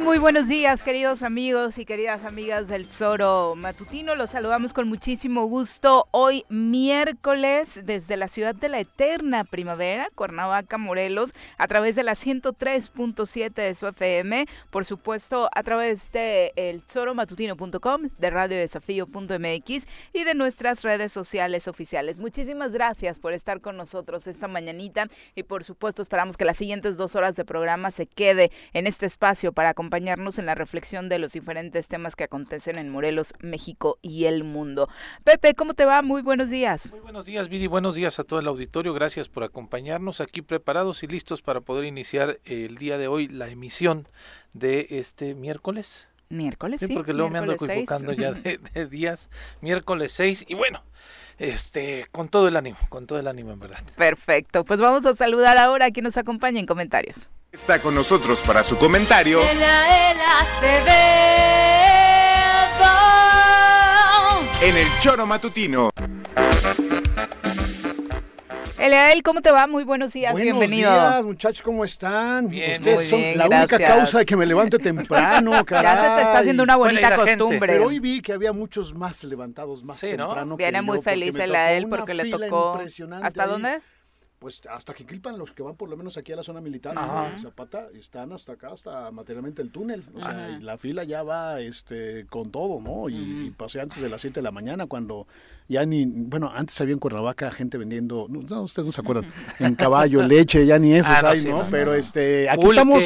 Muy buenos días, queridos amigos y queridas amigas del Zoro Matutino. Los saludamos con muchísimo gusto hoy miércoles desde la ciudad de la eterna primavera, Cuernavaca, Morelos, a través de la 103.7 de su FM, por supuesto a través de el zoromatutino.com, de radiodesafío.mx y de nuestras redes sociales oficiales. Muchísimas gracias por estar con nosotros esta mañanita y por supuesto esperamos que las siguientes dos horas de programa se quede en este espacio para acompañarnos en la reflexión de los diferentes temas que acontecen en Morelos, México y el mundo. Pepe, ¿cómo te va? Muy buenos días. Muy buenos días, Vidi. Buenos días a todo el auditorio. Gracias por acompañarnos aquí preparados y listos para poder iniciar el día de hoy la emisión de este miércoles. Miércoles, sí. porque luego me ando equivocando ya de, de, días. Miércoles 6 y bueno, este, con todo el ánimo, con todo el ánimo en verdad. Perfecto, pues vamos a saludar ahora a quien nos acompaña en comentarios. Está con nosotros para su comentario. En el Choro Matutino. Eliael, ¿cómo te va? Muy buenos días, buenos bienvenido. Buenos días, muchachos, ¿cómo están? Bien, Ustedes muy son bien, la gracias. única causa de que me levante temprano, caray. Ya se te está haciendo una bonita costumbre. Pero hoy vi que había muchos más levantados más Sí, ¿no? temprano. que Viene yo, muy porque feliz tocó una porque le fila tocó. impresionante ¿Hasta ahí. dónde? Pues hasta que clipan los que van por lo menos aquí a la zona militar. Zapata, están hasta acá, hasta materialmente el túnel. O sea, y la fila ya va este con todo, ¿no? Y, y pasé antes de las 7 de la mañana cuando ya ni, bueno, antes había en Cuernavaca gente vendiendo, no, no, ustedes no se acuerdan, en caballo, leche, ya ni esos Ah, no, hay, sí, ¿no? no, no, Pero no. este, aquí Pulque. estamos,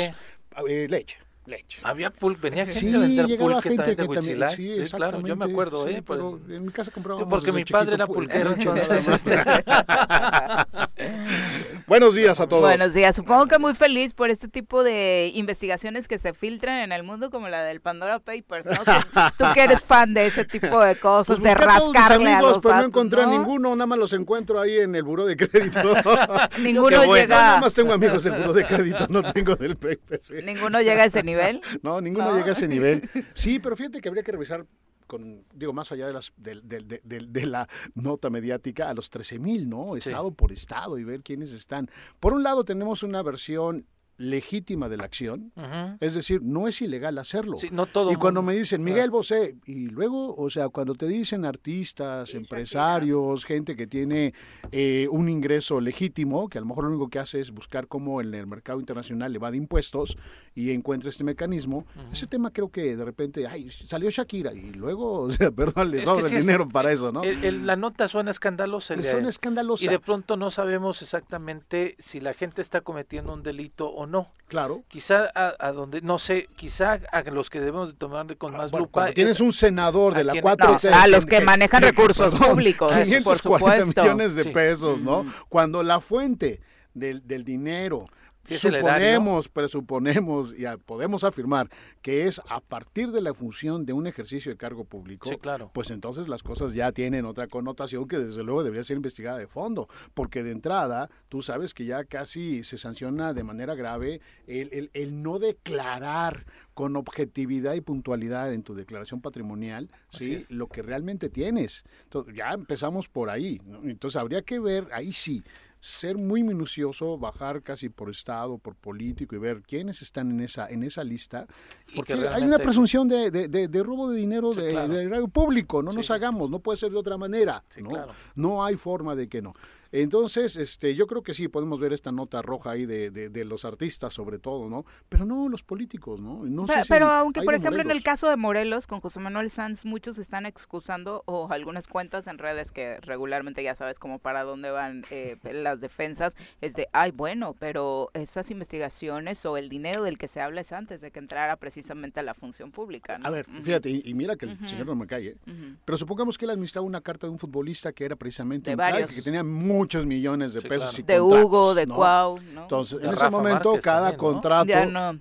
eh, leche, leche. Había pulque, venía gente Sí, a vender pulque gente de Huitzilán. sí, Sí, claro, yo me acuerdo, sí, ¿eh? Pues, en mi casa comprábamos porque mi padre chiquito era pul- pulquero, entonces, Buenos días a todos. Buenos días. Supongo que muy feliz por este tipo de investigaciones que se filtran en el mundo, como la del Pandora Papers, ¿no? Tú, tú que eres fan de ese tipo de cosas, Pues de busqué a todos mis rascarle a amigos, los pero no encontré a ¿no? ninguno, nada más los encuentro ahí en el buró de crédito. Ninguno bueno. llega. Nada más tengo amigos del buró de crédito, no tengo del PPC. Ninguno llega a ese nivel. No, ninguno No. llega a ese nivel. Sí, pero fíjate que habría que revisar con, digo, más allá de, las, de, la nota mediática, a los 13 mil, ¿no? Estado por estado y ver quiénes están. Por un lado tenemos una versión legítima de la acción, es decir, no es ilegal hacerlo. Sí, no todo y cuando me dicen Miguel Bosé, y luego, o sea, cuando te dicen artistas, empresarios, gente que tiene eh, un ingreso legítimo, que a lo mejor lo único que hace es buscar cómo en el mercado internacional le va de impuestos y encuentra este mecanismo, ese tema creo que de repente, ay, salió Shakira y luego, o sea, perdón, Es sobra el es- dinero para eso, ¿no? El- el- la nota suena escandalosa. Una escandalosa. Y de pronto no sabemos exactamente si la gente está cometiendo un delito o no. Claro. Quizá a, a donde, no sé, quizá a los que debemos de tomar con más Ah, Bueno, lupa. cuando tienes es- un senador de la quien- 4T. No, a los que manejan recursos perdón, públicos, por 540 supuesto. millones de Sí. pesos, ¿no? Cuando la fuente del, del dinero, Sí, suponemos, presuponemos y podemos afirmar que es a partir de la función de un ejercicio de cargo público, Sí, claro. pues entonces las cosas ya tienen otra connotación que desde luego debería ser investigada de fondo, porque de entrada tú sabes que ya casi se sanciona de manera grave el, el- el no declarar con objetividad y puntualidad en tu declaración patrimonial ¿sí? lo que realmente tienes. Entonces, ya empezamos por ahí. ¿no? Entonces habría que ver, ahí sí, ser muy minucioso, bajar casi por estado, por político y ver quiénes están en esa en esa lista, porque que hay una presunción de, de- de- de robo de dinero Sí, de, claro. erario público, no Sí, nos hagamos, no puede ser de otra manera, ¿no? claro. No hay forma de que no. Entonces, este, yo creo que sí podemos ver esta nota roja ahí de, de- de los artistas sobre todo, ¿no? Pero no los políticos, ¿no? No sé Pero, si pero aunque, por ejemplo, en el caso de Morelos, con José Manuel Sanz, muchos están excusando, o algunas cuentas en redes que regularmente ya sabes como para dónde van eh, las defensas, es de, ay, bueno, pero esas investigaciones o el dinero del que se habla es antes de que entrara precisamente a la función pública. ¿no? A ver, fíjate, y, y mira que el señor no me calle, ujú. pero supongamos que él administraba una carta de un futbolista que era precisamente De un crack, varios. que tenía muchos millones de Sí, pesos claro. y De contratos, Hugo, de ¿no? Cuau, ¿no? Entonces, De en ese Rafa momento, Márquez cada también, ¿no? contrato...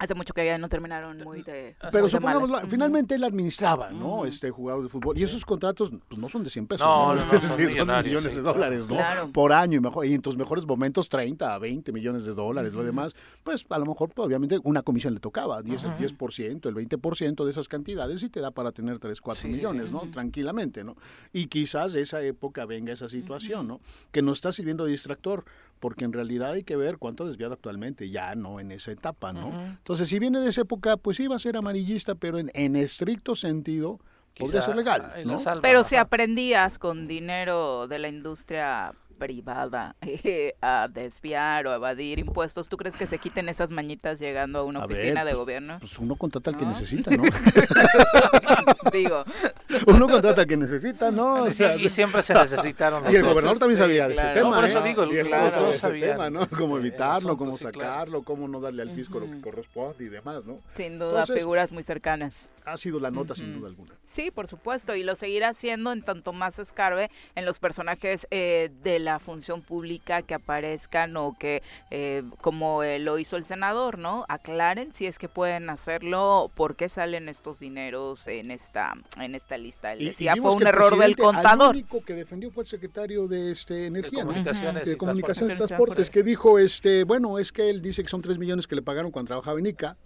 hace mucho que ya no terminaron muy de... Pero muy de supongamos, malas. la- finalmente él administraba, ¿no? Este jugador de fútbol. Y esos contratos pues, no son de 100 pesos, No, ¿no? no, no, Es son decir, son millones sí, de claro. dólares, ¿no? Claro. Por año y, mejor, y en tus mejores momentos 30 a 20 millones de dólares. Lo demás, pues a lo mejor, pues, obviamente, una comisión le tocaba, 10, el 10%, el 20% de esas cantidades y te da para tener 3, 4 Sí, sí, sí. millones, ¿no? Tranquilamente, ¿no? Y quizás de esa época venga esa situación, ¿no? Que no está sirviendo de distractor, porque en realidad hay que ver cuánto ha desviado actualmente, ya no en esa etapa, ¿no? Entonces Entonces, si viene de esa época, pues sí va a ser amarillista, pero en, en estricto sentido podría Quizá ser legal. ¿no? salva, Pero ajá. si aprendías con dinero de la industria privada eh, a desviar o evadir impuestos, ¿tú crees que se quiten esas mañitas llegando a una A ver, oficina de pues, gobierno? Pues uno contrata al que necesita, ¿no? Digo, uno contrata al que necesita, ¿no? O Y- sea, y siempre se necesitaron los Y el dos. gobernador también Sí, sabía de ese claro. tema. No, por eso ¿eh? digo, el Y el gobernador gobernador de ese sabía tema, ¿no? Cómo evitarlo, cómo claro. sacarlo, cómo no darle al fisco lo que corresponde y demás, ¿no? sin duda, Entonces- figuras muy cercanas. Ha sido la nota sin duda alguna. Sí, por supuesto, y lo seguirá haciendo en tanto más escarbe en los personajes eh, de la función pública que aparezcan o que, eh, como eh, lo hizo el senador, ¿no? Aclaren si es que pueden hacerlo, por qué salen estos dineros en esta en esta lista. Él Y- y decía, fue un el error del contador. único que defendió fue el secretario de este, Energía, ¿no? comunicaciones de y comunicaciones y transportes. transportes, que dijo, este, bueno, es que él dice que son tres millones que le pagaron cuando trabajaba en ICA.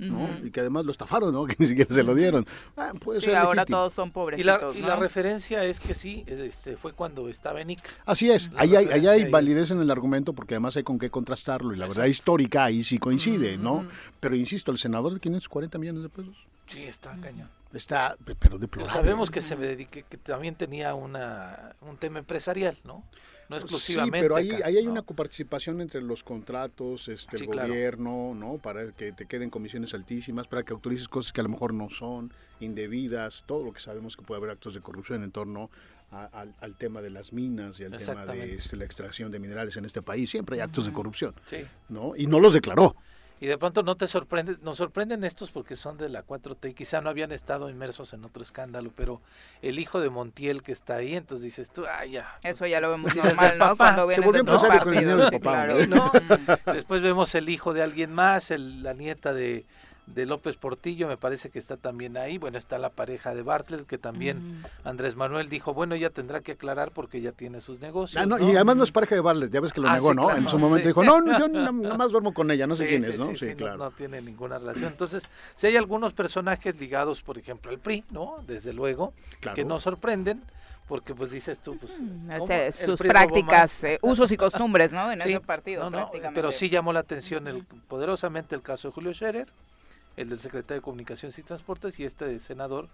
Y que además lo estafaron, ¿no? Que ni siquiera se lo dieron. Ah, puede Sí, ser ahora legítimo. todos son Y la, y ¿no? la referencia es que sí, este, fue cuando estaba en ICA. Así es, La ahí hay, referencia hay validez en el argumento porque además hay con qué contrastarlo y la verdad histórica ahí sí coincide, ¿no? Pero insisto, el senador de 540 millones de pesos Sí, está cañón. está, pe- pero Pero deplorable. sabemos que se dedique, que también tenía una, un tema empresarial, ¿no? No Sí, exclusivamente. pero ahí, ahí hay ¿no? una coparticipación entre los contratos, este, Sí, el claro. gobierno, ¿no? Para que te queden comisiones altísimas, para que autorices cosas que a lo mejor no son indebidas, todo lo que sabemos que puede haber actos de corrupción en torno a- al, al tema de las minas y al tema de este, la extracción de minerales en este país. Siempre hay actos de corrupción, Sí. ¿no? Y no los declaró. Y de pronto no te sorprende, nos sorprenden estos porque son de la 4T y quizá no habían estado inmersos en otro escándalo, pero el hijo de Montiel que está ahí, entonces dices tú, ah, ya. Eso ya lo vemos normal, ¿no? papá Cuando se volvió empresario con el dinero papá, claro. ¿no? Mm. Después vemos el hijo de alguien más, el- la nieta de, de López Portillo, me parece que está también ahí. Bueno, está la pareja de Bartlett, que también Andrés Manuel dijo, bueno, ella tendrá que aclarar porque ya tiene sus negocios. Ah, no, ¿no? Y además no es pareja de Barlet, ya ves que lo Ah, negó, sí, ¿no? claro, en su momento sí. dijo, no, no, yo na- nada más duermo con ella, no sé Sí, quién sí, es, ¿no? sí, Sí, sí, no- claro. no, tiene ninguna relación. Entonces, si hay algunos personajes ligados, por ejemplo, al PRI, ¿no? Desde luego, Claro. que no sorprenden, porque pues dices tú, pues... El sus prácticas, eh, usos y costumbres, ¿no? En Sí, ese partido, no, no, prácticamente. pero sí llamó la atención el, poderosamente el caso de Julio Scherer, el del secretario de Comunicaciones y Transportes y este senador,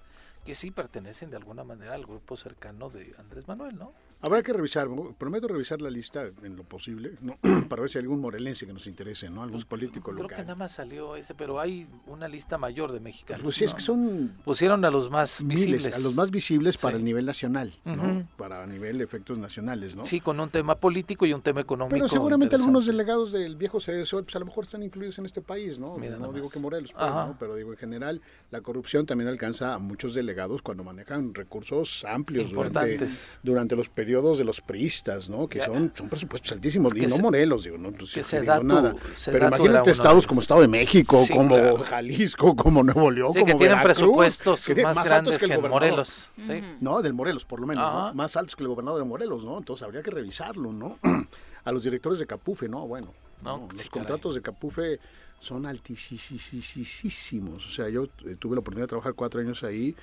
que sí pertenecen de alguna manera al grupo cercano de Andrés Manuel, ¿no? Habrá que revisar, prometo revisar la lista en lo posible, ¿no? para ver si hay algún morelense que nos interese, ¿no? Algún político Creo que local. nada más salió ese, pero hay una lista mayor de mexicanos. Pues sí, es ¿no? que son Pusieron a los más miles, visibles. a los más visibles para Sí. el nivel nacional, ¿no? Ujú. Para nivel de efectos nacionales, ¿no? Sí, con un tema político y un tema económico. Pero seguramente algunos delegados del viejo CDSO, pues a lo mejor están incluidos en este país, ¿no? Mira no digo que Morelos, pues, pero digo en general, la corrupción también alcanza a muchos delegados cuando manejan recursos amplios durante, durante los periodos de los priistas, ¿no? Que son, son presupuestos altísimos, y Que no se- Morelos, digo, no, no que Sedatu- digo nada. Sedatu Pero imagínate estados como. Estado de México, Sí, como claro. Jalisco, como Nuevo León, Sí, como que tienen Veracruz, presupuestos que tienen más, más altos que, el en gobernador. Morelos. ¿sí? No, del Morelos, por lo menos, ¿no? Más altos que el gobernador de Morelos, ¿no? Entonces habría que revisarlo, ¿no? A los directores de Capufe, ¿no? Bueno, No, no, sí, los caray. contratos de Capufe son altísimos. O sea, yo eh, tuve la oportunidad de trabajar cuatro años ahí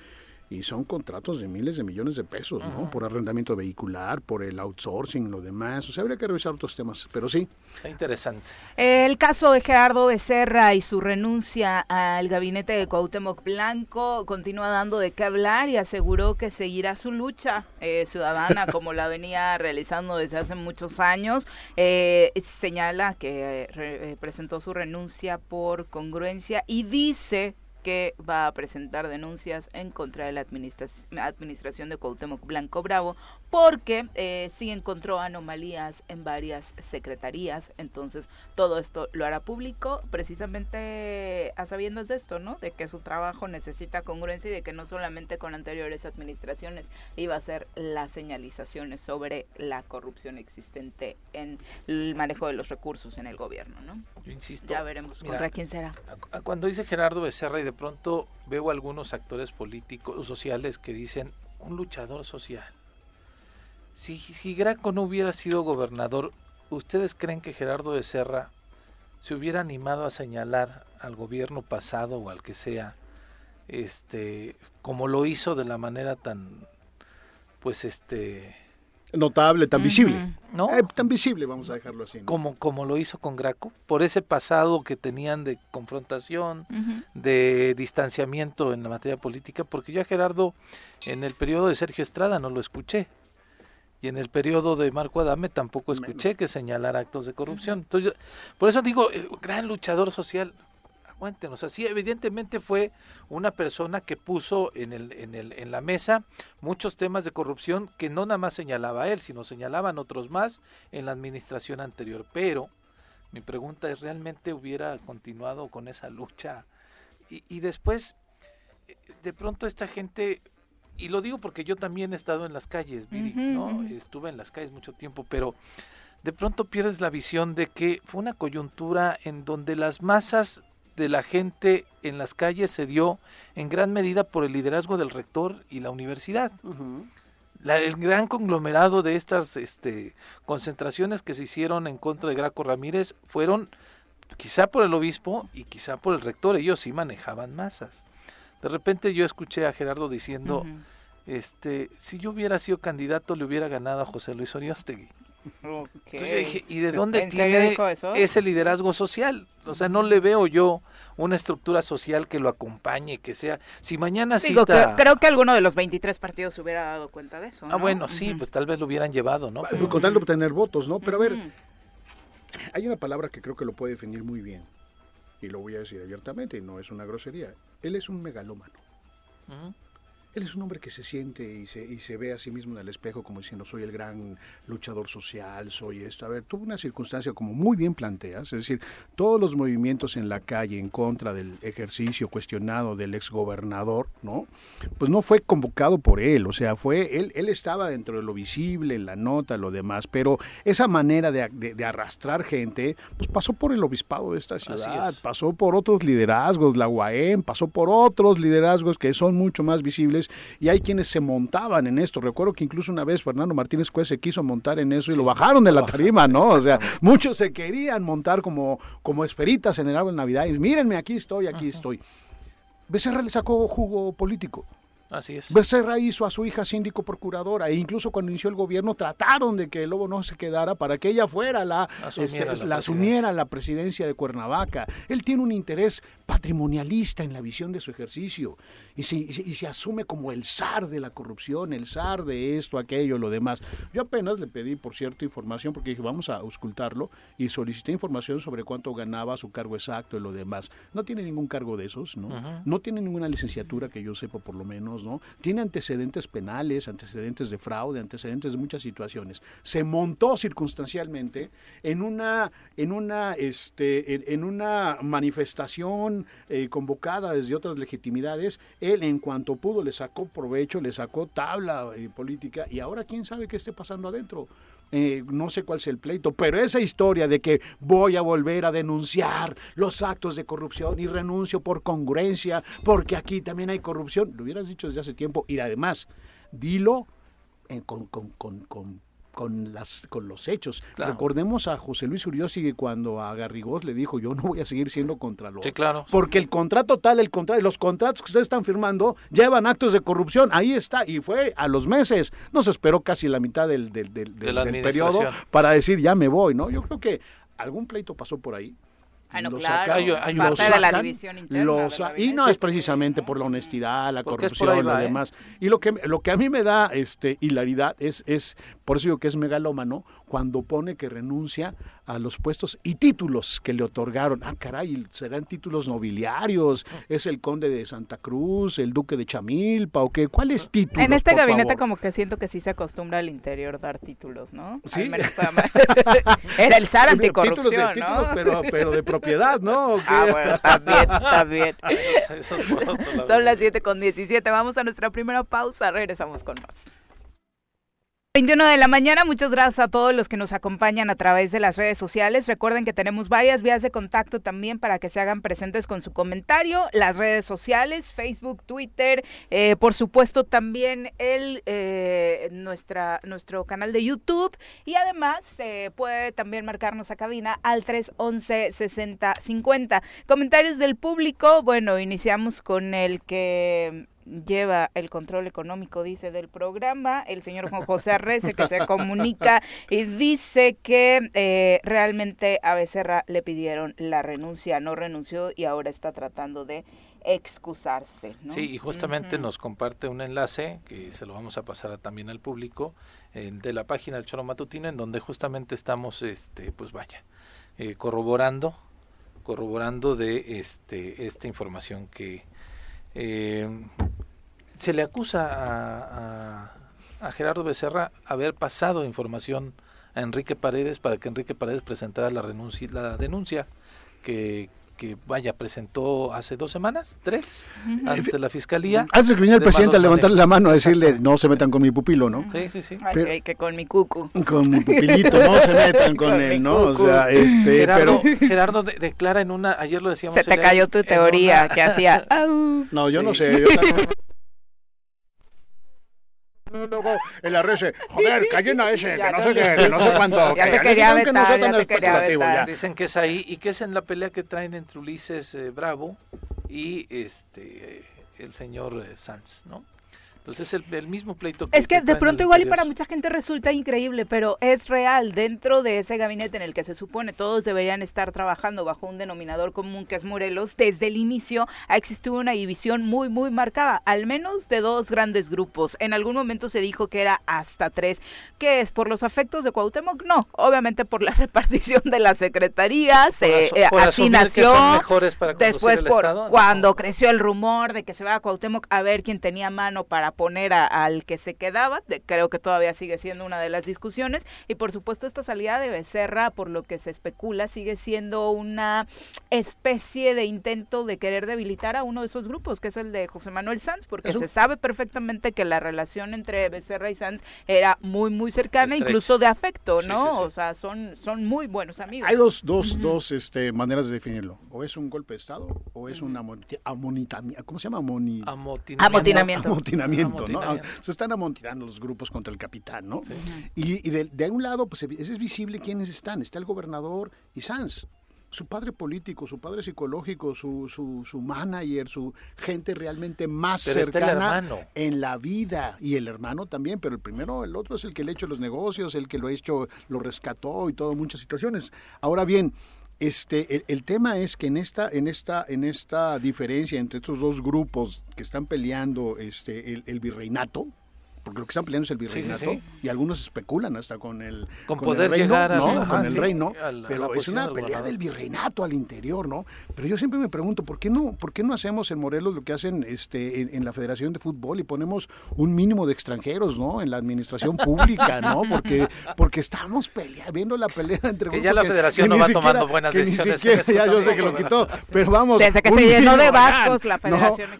y son contratos de miles de millones de pesos, ¿no? Por arrendamiento vehicular, por el outsourcing, lo demás. O sea, habría que revisar otros temas, pero sí. Interesante. El caso de Gerardo Becerra y su renuncia al gabinete de Cuauhtémoc Blanco continúa dando de qué hablar y aseguró que seguirá su lucha eh, ciudadana como la venía realizando desde hace muchos años. Eh, señala que eh, re- eh, presentó su renuncia por congruencia y dice que va a presentar denuncias en contra de la administra- administración de Cuauhtémoc Blanco Bravo porque eh, sí encontró anomalías en varias secretarías, entonces todo esto lo hará público precisamente a sabiendas de esto, ¿no? De que su trabajo necesita congruencia y de que no solamente con anteriores administraciones iba a ser las señalizaciones sobre la corrupción existente en el manejo de los recursos en el gobierno, ¿no? Yo insisto. Ya veremos mira, contra quién será. Cuando dice Gerardo Becerra y de pronto veo algunos actores políticos, sociales que dicen un luchador social. Si, si Graco no hubiera sido gobernador, ¿ustedes creen que Gerardo Becerra se hubiera animado a señalar al gobierno pasado o al que sea, este, como lo hizo de la manera tan, pues este, notable, tan visible. ¿no? Eh, tan visible, vamos a dejarlo así. ¿no? como, como lo hizo con Graco, por ese pasado que tenían de confrontación, de distanciamiento en la materia política, porque yo a Gerardo en el periodo de Sergio Estrada no lo escuché. Y en el periodo de Marco Adame tampoco escuché que señalara actos de corrupción. Entonces, yo- por eso digo, eh, gran luchador social, aguanten, o sea, sí, evidentemente fue una persona que puso en, el, en, el, en la mesa muchos temas de corrupción que no nada más señalaba a él, sino señalaban otros más en la administración anterior. Pero mi pregunta es, ¿realmente hubiera continuado con esa lucha? Y, y después, de pronto esta gente, y lo digo porque yo también he estado en las calles, Viri, ¿no? Estuve en las calles mucho tiempo, pero de pronto pierdes la visión de que fue una coyuntura en donde las masas de la gente en las calles se dio en gran medida por el liderazgo del rector y la universidad. La- el gran conglomerado de estas este, concentraciones que se hicieron en contra de Graco Ramírez fueron quizá por el obispo y quizá por el rector. Ellos sí manejaban masas. De repente yo escuché a Gerardo diciendo, este, si yo hubiera sido candidato le hubiera ganado a José Luis Oriostegui. Ok. Entonces yo dije, ¿y de dónde ¿En serio tiene ese liderazgo social? O sea, no le veo yo una estructura social que lo acompañe, que sea... Si mañana Digo, que, cita... creo que alguno de los 23 partidos se hubiera dado cuenta de eso. Ah, ¿no? bueno, sí, pues tal vez lo hubieran llevado, ¿no? Pero- Con tal de obtener votos, ¿no? Pero a ver, hay una palabra que creo que lo puede definir muy bien. Y lo voy a decir abiertamente, y no es una grosería. Él es un megalómano. Ujú. Él es un hombre que se siente y se, y se ve a sí mismo en el espejo como diciendo soy el gran luchador social, soy esto. A ver, tuvo una circunstancia como muy bien planteas, es decir, todos los movimientos en la calle en contra del ejercicio cuestionado del exgobernador, ¿no? Pues no fue convocado por él, o sea, fue él, él estaba dentro de lo visible, en la nota, lo demás, pero esa manera de, de- de arrastrar gente, pues pasó por el obispado de esta ciudad, es. pasó por otros liderazgos, la UAM, pasó por otros liderazgos que son mucho más visibles y hay quienes se montaban en esto. Recuerdo que incluso una vez Fernando Martínez Cuez se quiso montar en eso y lo bajaron de la tarima, ¿no? O sea, muchos se querían montar como, como esperitas en el árbol de Navidad y mírenme, aquí estoy, aquí estoy. Becerra le sacó jugo político. Así es. Becerra hizo a su hija síndico procuradora e incluso cuando inició el gobierno trataron de que el lobo no se quedara para que ella fuera la, Asumiera este, la la asumiera la presidencia de Cuernavaca. Él tiene un interés patrimonialista en la visión de su ejercicio y se, y se- y se asume como el zar de la corrupción, el zar de esto, aquello, lo demás. Yo apenas le pedí, por cierto, información porque dije, vamos a auscultarlo y solicité información sobre cuánto ganaba su cargo exacto y lo demás. No tiene ningún cargo de esos, ¿no? No tiene ninguna licenciatura que yo sepa por lo menos, ¿no? Tiene antecedentes penales, antecedentes de fraude, antecedentes de muchas situaciones. Se montó circunstancialmente en una, en una, este, en, una manifestación eh, convocada desde otras legitimidades. Él, en cuanto pudo, le sacó provecho, le sacó tabla eh, política y ahora quién sabe qué esté pasando adentro. Eh, no sé cuál es el pleito, pero esa historia de que voy a volver a denunciar los actos de corrupción y renuncio por congruencia, porque aquí también hay corrupción, lo hubieras dicho desde hace tiempo y además, dilo eh, con, con, con, con, con las, con los hechos. Claro. Recordemos a José Luis Uriosi cuando a Garrigós le dijo, yo no voy a seguir siendo contralor. Sí, claro. Porque el contrato tal, el contrato, los contratos que ustedes están firmando llevan actos de corrupción. Ahí está. Y fue a los meses. No se esperó casi la mitad del, del, del, De del- periodo para decir ya me voy, ¿no? Yo creo que algún pleito pasó por ahí. Ah, no, Lo claro. Hay- hay lo parte de la sacan, división interna. lo y no es precisamente por la honestidad, la Porque corrupción, lo ¿eh? demás. Y lo que, lo que a mí me da este, hilaridad es, es, por eso digo que es megalómano, cuando pone que renuncia a los puestos y títulos que le otorgaron. Ah, caray, serán títulos nobiliarios, es el conde de Santa Cruz, el duque de Chamilpa, o qué, ¿cuáles títulos? En este por gabinete favor? como que siento que sí se acostumbra al interior dar títulos, ¿no? Sí. Al menos para- Era el zar Títulos de- anticorrupción, títulos, ¿no? pero, pero de propiedad, ¿no? Ah, bueno, también, también. Eso- eso es. Son las 7 con 17. Vamos a nuestra primera pausa. Regresamos con más. 21 de la mañana, muchas gracias a todos los que nos acompañan a través de las redes sociales. Recuerden que tenemos varias vías de contacto también para que se hagan presentes con su comentario. Las redes sociales, Facebook, Twitter, eh, por supuesto también el eh, nuestro canal de YouTube y además se puede también marcarnos a cabina al 311 60 50. Comentarios del público, bueno, iniciamos con el que lleva el control económico, dice, del programa, el señor Juan José Arrece, que se comunica y dice que eh, realmente a Becerra le pidieron la renuncia, no renunció y ahora está tratando de excusarse. Sí, y justamente nos comparte un enlace que se lo vamos a pasar también al público de la página del Choro Matutino en donde justamente estamos, este, pues vaya, eh, corroborando, corroborando de este, esta información que eh, se le acusa a, a, Gerardo Becerra haber pasado información a Enrique Paredes para que Enrique Paredes presentara la, renuncia, la denuncia que, que vaya, presentó hace dos semanas, tres, ante la fiscalía. Antes de que viniera el presidente a levantarle la mano a decirle, no se metan con mi pupilo, ¿no? Sí, sí, sí. que con mi cucu. Con mi pupilito, no se metan con, él, ¿no? O sea, este, Gerardo, Gerardo declara en una, ayer lo decíamos. Se te cayó tu teoría que hacía. No, yo no sé. Yo Luego el arrece, joder, callen a ese, que no sé qué, que no sé cuánto. Ya te quería vetar, ya te quería vetar. Dicen que es ahí y que es en la pelea que traen entre Ulises eh, Bravo y este el señor eh, Sanz, ¿no? Entonces es el, mismo pleito que Es que, de pronto igual y para mucha gente resulta increíble, pero es real. Dentro de ese gabinete en el que se supone todos deberían estar trabajando bajo un denominador común que es Morelos, desde el inicio ha existido una división muy, muy marcada, al menos de dos grandes grupos. En algún momento se dijo que era hasta tres. ¿Qué es? ¿Por los afectos de Cuauhtémoc? No, obviamente por la repartición de las secretarías, eh, así nació. después por cuando creció el rumor de que se va a Cuauhtémoc a ver quién tenía mano para poner al que se quedaba, creo que todavía sigue siendo una de las discusiones, y por supuesto esta salida de Becerra, por lo que se especula, sigue siendo una especie de intento de querer debilitar a uno de esos grupos, que es el de José Manuel Sanz, porque se sabe perfectamente que la relación entre Becerra y Sanz era muy, muy cercana, incluso de afecto, ¿no? O sea, son, son muy buenos amigos. Hay dos, dos, dos este, maneras de definirlo, o es un golpe de Estado, o es un amonitamiento, ¿cómo se llama? Amotinamiento. Amotinamiento. Ah, se están amontinando los grupos contra el capitán, ¿no? Y, de, de, un lado, pues es visible quiénes están. Está el gobernador y Sanz su padre político, su padre psicológico, su, su, su manager, su gente realmente más cercana en la vida. Y el hermano también, pero el primero, el otro es el que le ha hecho los negocios, el que lo ha hecho, lo rescató y todo, muchas situaciones. Ahora bien, este, el, tema es que en esta, en esta, en esta diferencia entre estos dos grupos que están peleando este, el, el virreinato, porque lo que están peleando es el virreinato y algunos especulan hasta con el con, poder reino, llegar ¿no? con el reino pero es una pelea del virreinato al interior no pero yo siempre me pregunto por qué no por qué no hacemos en Morelos lo que hacen este en, la Federación de Fútbol y ponemos un mínimo de extranjeros no en la administración pública no porque porque estamos peleando viendo la pelea entre que ya la Federación no va tomando buenas decisiones ya yo sé que lo quitó pero vamos desde que se llenó de vascos la Federación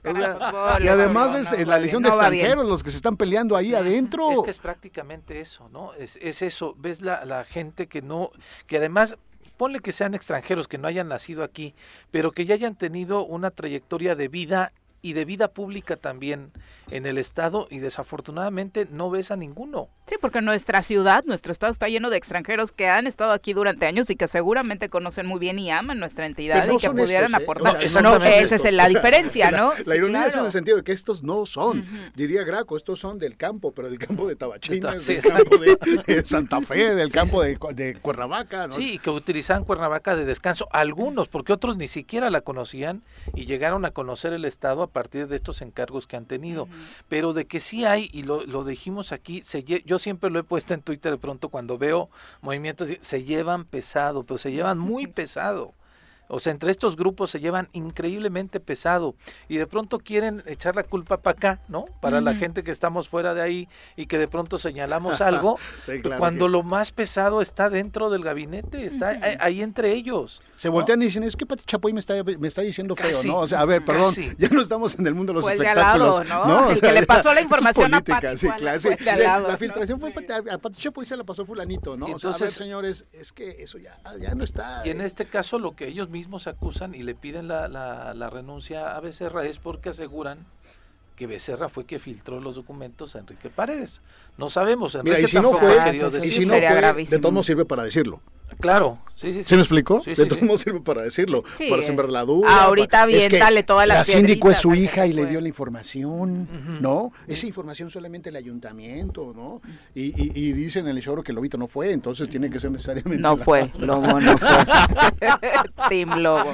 y además es la legión de extranjeros los que se están peleando ahí adentro. Es que es prácticamente eso, ¿no? Es, es eso, ves la, la gente que no, que además ponle que sean extranjeros, que no hayan nacido aquí, pero que ya hayan tenido una trayectoria de vida y de vida pública también en el estado y desafortunadamente no ves a ninguno. Sí, porque nuestra ciudad, nuestro estado está lleno de extranjeros que han estado aquí durante años y que seguramente conocen muy bien y aman nuestra entidad pues y que pudieran ¿eh? aportar. esa es la diferencia, ¿no? La, ironía es en el sentido de que estos no son, diría Graco, estos son del campo, pero del campo de Tabachina, del campo de, Santa Fe, del campo de, de Cuernavaca. ¿no? Sí, que utilizaban Cuernavaca de descanso, algunos, porque otros ni siquiera la conocían y llegaron a conocer el estado a partir de estos encargos que han tenido pero de que sí hay, y lo, lo dijimos aquí, se, yo siempre lo he puesto en Twitter de pronto cuando veo movimientos, se llevan pesado, pero se llevan muy pesado. O sea, entre estos grupos se llevan increíblemente pesado y de pronto quieren echar la culpa para acá, ¿no? Para la gente que estamos fuera de ahí y que de pronto señalamos algo, cuando lo más pesado está dentro del gabinete, está ahí entre ellos. Se voltean y dicen, es que Pati Chapoy me está, me está diciendo feo, ¿no? O sea, a ver, perdón, ya no estamos en el mundo de los pues espectáculos. ¿no? ¿no? O sea, le pasó la información a Pati. Sí, claro, sí, la filtración fue a Pati Chapoy se la pasó fulanito, ¿no? Entonces, o sea, a ver, señores, es que eso ya, ya no está. Y en este caso lo que ellos mismos acusan y le piden la, la, renuncia a Becerra es porque aseguran que Becerra fue que filtró los documentos a Enrique Paredes. No sabemos, Enrique Mira, y si no fue, y si no fue de todo sirve para decirlo. Claro, sí, sí, sí. ¿Sí me explicó? Sí, de sí. modos sirve para decirlo, Sí, para sembrar la duda. ahorita es que aviéntale todas las La síndico es su hija y le dio la información, ¿no? Esa información solamente el ayuntamiento, ¿no? Y, y, y dicen en el choro que Lobito no fue, entonces tiene que ser necesariamente... No la- fue, Lobo no fue. Team Lobo.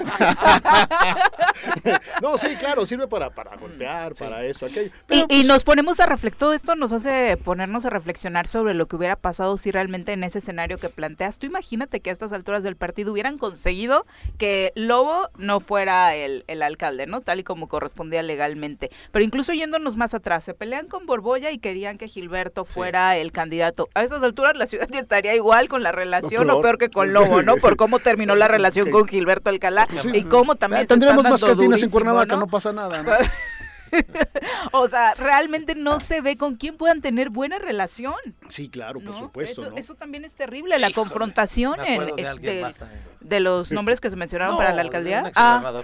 no, sí, claro, sirve para, para golpear, para esto, aquello. Y, Pero, y pues, nos ponemos a reflexionar, todo esto nos hace ponernos a reflexionar sobre lo que hubiera pasado si realmente en ese escenario que planteas, tú imagínate que a estas alturas del partido hubieran conseguido que Lobo no fuera el, el alcalde, ¿no? Tal y como correspondía legalmente. Pero incluso yéndonos más atrás, se pelean con Borbolla y querían que Gilberto fuera el candidato. A esas alturas la ciudad ya estaría igual con la relación o peor. que con Lobo, ¿no? Por cómo terminó la relación con Gilberto Alcalá sí. y cómo también eh, se están tendríamos más dando cantinas en Cuernavaca, ¿no? no pasa nada, ¿no? O sea, realmente no se ve con quién puedan tener buena relación. Sí, claro, por ¿no? supuesto, eso, ¿no? eso también es terrible, la Híjole, confrontación en- de alguien de, los nombres que se mencionaron No, para la de alcaldía. un Ah, ah.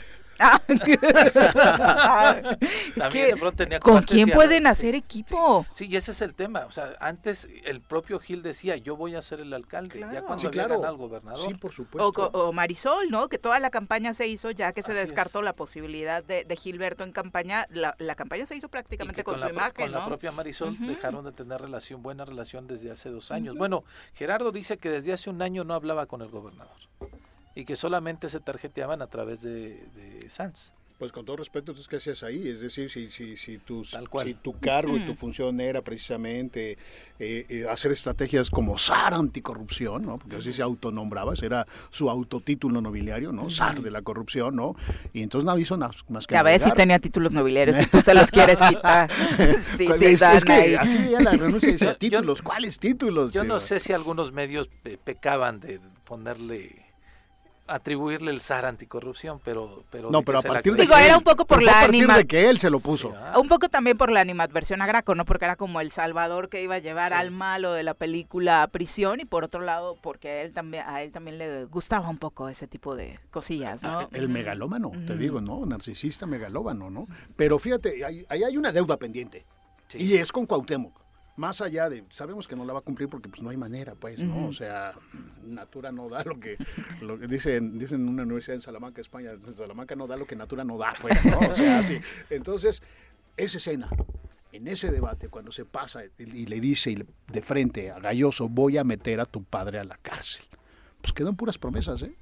Es También que, de pronto tenía ¿con quién pueden hacer equipo? Sí, y ese es el tema. O sea, antes el propio Gil decía, yo voy a ser el alcalde. Ya cuando Sí, había claro. ganado el gobernador. Sí, por O, supuesto. co- o Marisol, ¿no? Que toda la campaña se hizo ya que se Así descartó es. la posibilidad de, de Gilberto en campaña. La, la campaña se hizo prácticamente con, con, su la, imagen, con la propia Marisol dejaron de tener relación, buena relación desde hace dos años. Bueno, Gerardo dice que desde hace un año no hablaba con el gobernador y que solamente se tarjeteaban a través de, de Sanz. Pues con todo respeto, entonces, ¿qué hacías ahí? Es decir, si, si, si, tus- Tal cual. si tu cargo y tu función era precisamente eh, eh, hacer estrategias como SAR anticorrupción, ¿no? Porque así se autonombraba, ese era su autotítulo nobiliario, ¿no? SAR de la corrupción, ¿no? Y entonces no aviso na- más que Ya ves si tenía títulos nobiliarios y tú se los quieres quitar. Sí, Pues, sí, es, es que ahí. así veía la renuncia decía, Yo- yo- títulos, ¿cuáles títulos? Yo no chico? sé si algunos medios pe- pecaban de ponerle atribuirle el SAR anticorrupción, pero pero No, pero a partir de Digo, que era él- un poco por la a partir anima- de que él se lo puso. Sí, ah. Un poco también por la animadversión a Graco, ¿no? Porque era como el salvador que iba a llevar Sí. al malo de la película a prisión y por otro lado porque a él también a él también le gustaba un poco ese tipo de cosillas, ¿no? Ah, El megalómano, te digo, ¿no? Narcisista megalómano, ¿no? Pero fíjate, ahí ahí hay una deuda pendiente. Sí. Y es con Cuauhtémoc. Más allá de, sabemos que no la va a cumplir porque pues no hay manera, pues, ¿no? O sea, Natura no da lo que, lo que dicen, dicen en una universidad en Salamanca, España, en Salamanca no da lo que Natura no da, pues, ¿no? O sea, sí. Entonces, esa escena, en ese debate, cuando se pasa y, le dice de frente a Galloso, voy a meter a tu padre a la cárcel, pues quedan puras promesas, ¿eh?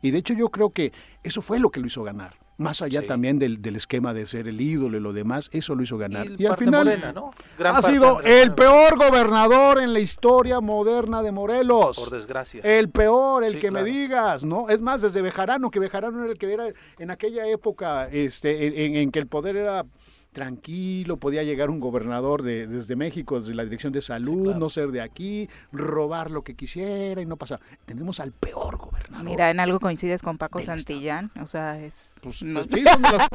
Y de hecho yo creo que eso fue lo que lo hizo ganar. Más allá Sí. también del, del esquema de ser el ídolo y lo demás, eso lo hizo ganar. Y, Y, al final Morena, ¿no? Gran ha sido Andrés el peor gobernador en la historia moderna de Morelos. Por desgracia. El peor, el Sí, que me digas, ¿no? Es más, desde Bejarano, que Bejarano era el que era en aquella época este, en, en- en que el poder era tranquilo, podía llegar un gobernador de, desde México, desde la Dirección de Salud, claro. no ser de aquí, robar lo que quisiera y no pasa. Tenemos al peor gobernador. Mira, en algo coincides con Paco Estado. Santillán, o sea, es Pues, no- pues, sí, son de las-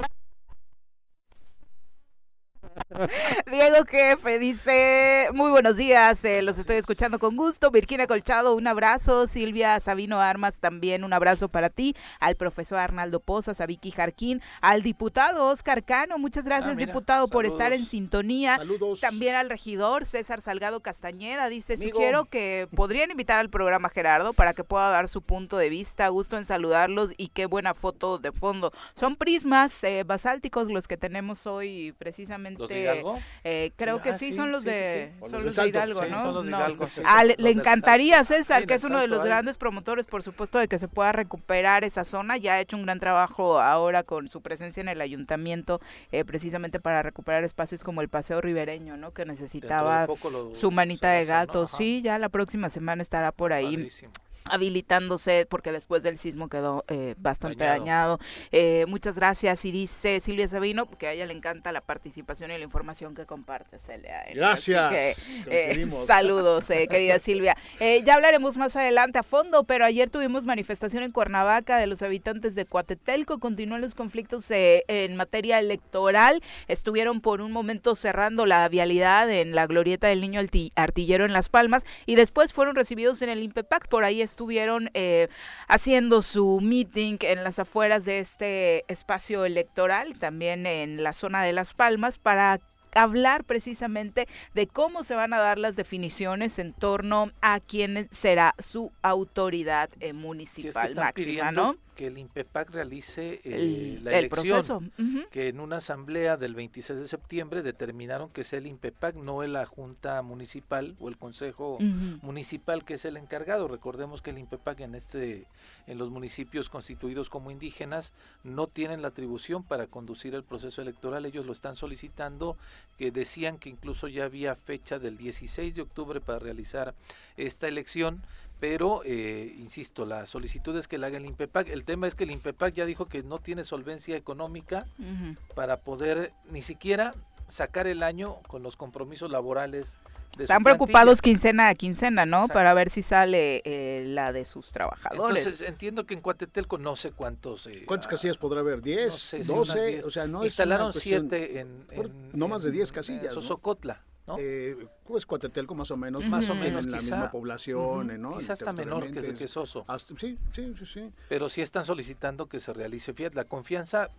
Diego Jefe dice, muy buenos días, eh, los estoy escuchando con gusto. Virginia Colchado, un abrazo. Silvia Sabino Armas, también un abrazo para ti. Al profesor Arnaldo Pozas, a Vicky Jarquín, al diputado Oscar Cano, muchas gracias Ah, mira, diputado por estar en sintonía. Saludos. También al regidor César Salgado Castañeda dice, Amigo. sugiero que podrían invitar al programa Gerardo para que pueda dar su punto de vista. Gusto en saludarlos y qué buena foto de fondo. Son prismas eh, basálticos los que tenemos hoy precisamente. ¿Los de Hidalgo? Eh, creo Sí, que ah, sí, sí, son los sí, de, sí. Son los. Hidalgo, Sí, ¿no? son los de No. Hidalgo, sí, Ah, sí, le, encantaría. César, que es uno de los grandes promotores, por supuesto, de que se pueda recuperar esa zona. Ya ha hecho un gran trabajo ahora con su presencia en el ayuntamiento, eh, precisamente para recuperar espacios como el Paseo Ribereño, ¿no? Que de necesitaba poco lo- su manita de hacer, ¿no? gato. Sí, ya la próxima semana estará por ahí Padrísimo. Habilitándose porque después del sismo quedó eh, bastante Dañado. dañado. Eh, muchas gracias y dice Silvia Sabino que a ella le encanta la participación y la información que comparte Celia. Gracias. que, eh, saludos, eh, querida Silvia. Eh, ya hablaremos más adelante a fondo, pero ayer tuvimos manifestación en Cuernavaca de los habitantes de Coatetelco. Continúan los conflictos eh, en materia electoral. Estuvieron por un momento cerrando la vialidad en la glorieta del niño Arti- artillero en Las Palmas y después fueron recibidos en el INPEPAC. Por ahí estuvieron eh, haciendo su meeting en las afueras de este espacio electoral, también en la zona de Las Palmas, para hablar precisamente de cómo se van a dar las definiciones en torno a quién será su autoridad eh, municipal máxima, ¿no? Que el INPEPAC realice eh, la elección, que en una asamblea del 26 de septiembre determinaron que sea el INPEPAC, no la Junta Municipal o el Consejo Municipal que es el encargado. Recordemos que el INPEPAC en este en los municipios constituidos como indígenas no tienen la atribución para conducir el proceso electoral, ellos lo están solicitando, que decían que incluso ya había fecha del 16 de octubre para realizar esta elección pero eh, insisto, la solicitud es que la haga el INPEPAC. El tema es que el INPEPAC ya dijo que no tiene solvencia económica para poder ni siquiera sacar el año con los compromisos laborales. De Están preocupados quincena a quincena, ¿no? Para ver si sale eh, la de sus trabajadores. Entonces entiendo que en Cuatetelco no sé cuántos... Eh, ¿Cuántas casillas podrá haber? ¿10? No sé, 12? O sea, no Instalaron 7 en, No más de 10 casillas. Sosocotla. ¿no? Eh, pues Cuatetelco más o menos, más o menos en la misma población, ¿no? Quizás está menor que, que Soso. sí, sí, sí, sí. Pero sí están solicitando que se realice, fíjate, la confianza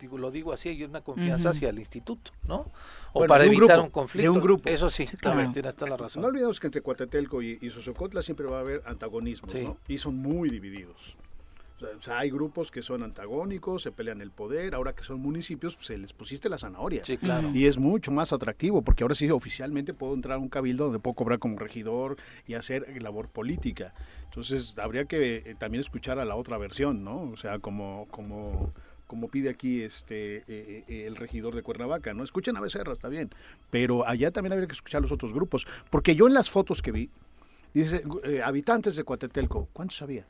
digo, lo digo así, hay una confianza hacia el instituto, ¿no? O para evitar un conflicto. De un grupo. Eso sí, claro. tiene hasta la razón. No olvidemos que entre Cuatetelco y, y Sosocotla siempre va a haber antagonismos, ¿no? Y son muy divididos. O sea, hay grupos que son antagónicos, se pelean el poder, ahora que son municipios, pues, se les pusiste la zanahoria. Sí, claro. Y es mucho más atractivo, porque ahora sí oficialmente puedo entrar a un cabildo donde puedo cobrar como regidor y hacer labor política. Entonces, habría que eh, también escuchar a la otra versión, ¿no? O sea, como, como, como pide aquí este eh, eh, el regidor de Cuernavaca, ¿no? Escuchen a Becerra, está bien, pero allá también habría que escuchar a los otros grupos, porque yo en las fotos que vi, dice, habitantes de Coatetelco, ¿cuántos había?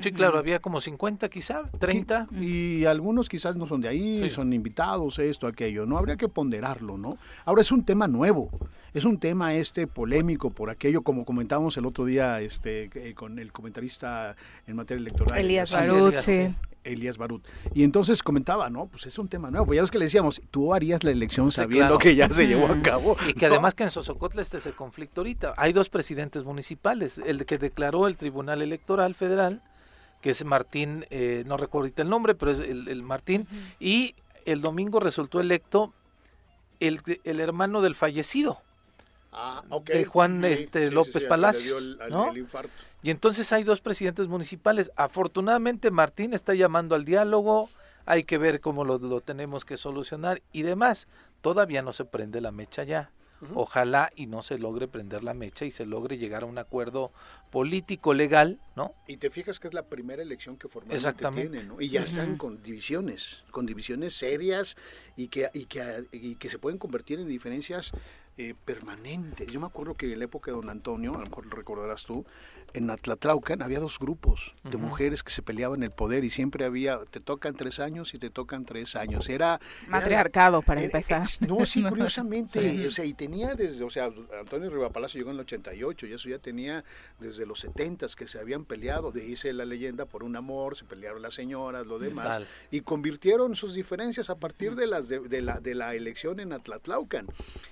Sí, claro, había como 50 quizá, 30. Y algunos quizás no son de ahí, son invitados, esto, aquello, ¿no? Habría que ponderarlo, ¿no? Ahora es un tema nuevo, es un tema este polémico por aquello, como comentábamos el otro día este eh, con el comentarista en materia electoral. Elías Barut, Elías Barut. Y entonces comentaba, ¿no? Pues es un tema nuevo. Ya es que le decíamos, tú harías la elección sabiendo que ya se llevó a cabo. Y que además que en Sosocotla este es el conflicto ahorita. Hay dos presidentes municipales. El que declaró el Tribunal Electoral Federal, que es Martín, eh, no recuerdo ahorita el nombre, pero es el, Martín. Y el domingo resultó electo el, el hermano del fallecido. Ah, de Juan este, López Palacios. Y entonces hay dos presidentes municipales. Afortunadamente Martín está llamando al diálogo, hay que ver cómo lo, tenemos que solucionar y demás. Todavía no se prende la mecha ya. Ojalá y no se logre prender la mecha y se logre llegar a un acuerdo político legal, ¿no? Y te fijas que es la primera elección que formalmente tiene, ¿no? Y ya están con divisiones, con divisiones serias y que, y que, y que se pueden convertir en diferencias eh, permanentes. Yo me acuerdo que en la época de don Antonio, a lo mejor lo recordarás tú, en Atlatlaucan había dos grupos de mujeres que se peleaban el poder y siempre había, te tocan tres años y te tocan tres años. Era... Matriarcado, para empezar. no, sí, curiosamente. O sea, y tenía desde, o sea, Antonio Rivapalacio llegó en el 88 y eso ya tenía desde los 70 que se habían peleado, dice la leyenda, por un amor, se pelearon las señoras, lo demás, y convirtieron sus diferencias a partir de, las de, la, de la elección en Atlatlaucan.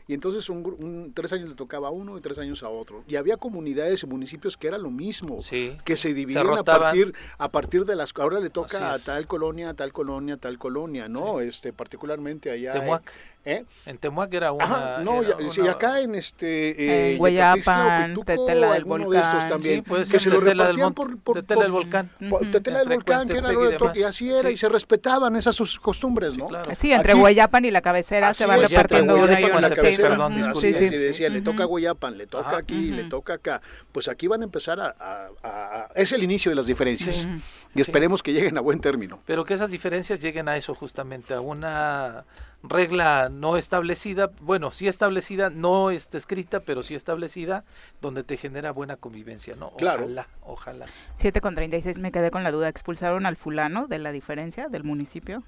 Y entonces un, tres años le tocaba a uno y tres años a otro. Y había comunidades y municipios que eran mismo, que se dividían a partir a partir de las ahora le toca a tal colonia, a tal colonia, a tal colonia, ¿no? Este particularmente allá ¿Eh? En Temuac era una. no, sí, acá en este. Eh, en Guayapan, Tetela del Volcán. de estos también. Sí, que se lo repartían por, por, Tetela del Volcán. Tetela del Volcán, que era y, y así era, y se respetaban esas sus costumbres, ¿no? Sí, entre Guayapan y la cabecera se van repartiendo una y una. Perdón, disculpe. Sí, decía, le toca a Guayapan, le toca aquí, le toca acá. Pues aquí van a empezar a. Es el inicio de las diferencias. Y esperemos que lleguen a buen término. Pero que esas diferencias lleguen a eso justamente, a una regla no establecida, bueno, sí establecida, no está escrita, pero sí establecida, donde te genera buena convivencia, ¿no? Claro. Ojalá, ojalá. 7 con 36 me quedé con la duda, ¿expulsaron al fulano de la diferencia del municipio?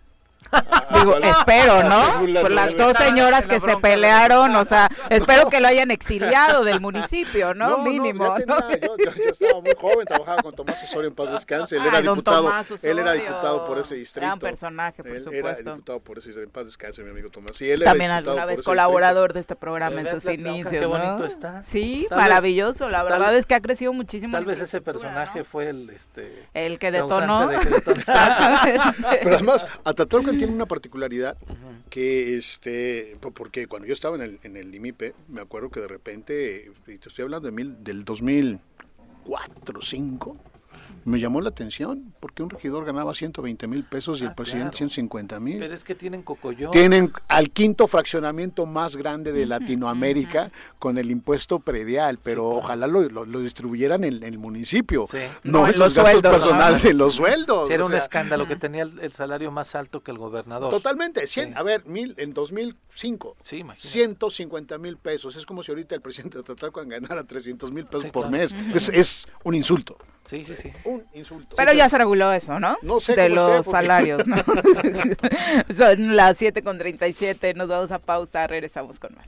Digo, espero, ¿no? Por las dos señoras que se pelearon, o sea, espero que lo hayan exiliado del municipio, ¿no? Mínimo. yo, estaba muy joven, trabajaba con Tomás Osorio en paz descanse, él era diputado, él era diputado por ese distrito. Gran personaje, por él supuesto. Era diputado por ese en paz descanse, mi amigo Tomás. También alguna vez colaborador de este programa en sus inicios, Qué bonito está. Sí, maravilloso, la verdad es que ha crecido muchísimo. Tal vez ese personaje fue el este el que detonó. Pero además, Ataturk tiene una particularidad que este, porque cuando yo estaba en el, en el IMIPE, me acuerdo que de repente, y te estoy hablando de mil, del 2004, 2005, me llamó la atención porque un regidor ganaba 120 mil pesos y el Ah, presidente claro. 150 mil. Pero es que tienen cocoyón. Tienen al quinto fraccionamiento más grande de Latinoamérica con el impuesto predial, pero Sí. ojalá lo, lo- lo distribuyeran en, en el municipio, Sí. no, No, en esos los gastos sueldos, ¿no? personales en los sueldos. Sí, era o un sea, escándalo que tenía el, el salario más alto que el gobernador. Totalmente, cien- Sí. a ver, mil, en 2005, Sí, imagínate. 150 mil pesos, es como si ahorita el presidente de Tatalcan ganara 300 mil pesos Sí, por claro. mes, es, es un insulto, Sí, sí, sí. Un insulto. Pero ya se reguló eso, ¿no? No sé De los porque- salarios, ¿no? Son las 7 con 37, nos vamos a pausa, regresamos con más.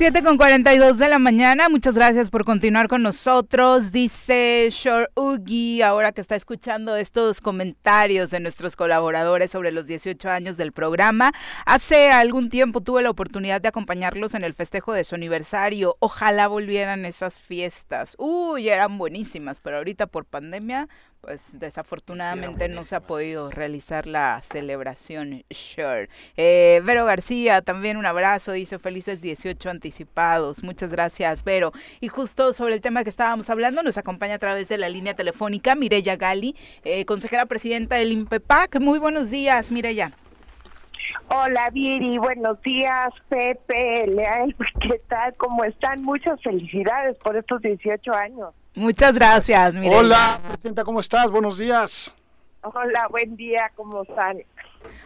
7 con 42 de la mañana, muchas gracias por continuar con nosotros, dice Shor Ugi, ahora que está escuchando estos comentarios de nuestros colaboradores sobre los 18 años del programa. Hace algún tiempo tuve la oportunidad de acompañarlos en el festejo de su aniversario, ojalá volvieran esas fiestas. Uy, eran buenísimas, pero ahorita por pandemia, pues desafortunadamente no se ha podido realizar la celebración Sure. Eh, Vero García, también un abrazo, dice felices 18 anticipados. Muchas gracias, Vero. Y justo sobre el tema que estábamos hablando, nos acompaña a través de la línea telefónica Mireya Gali, eh, consejera presidenta del INPEPAC. Muy buenos días, Mireya. Hola Viri, buenos días Pepe, Leal, ¿qué tal? ¿Cómo están? Muchas felicidades por estos 18 años. Muchas gracias, Mireya. Hola, presidenta, ¿cómo estás? Buenos días. Hola, buen día, ¿cómo están?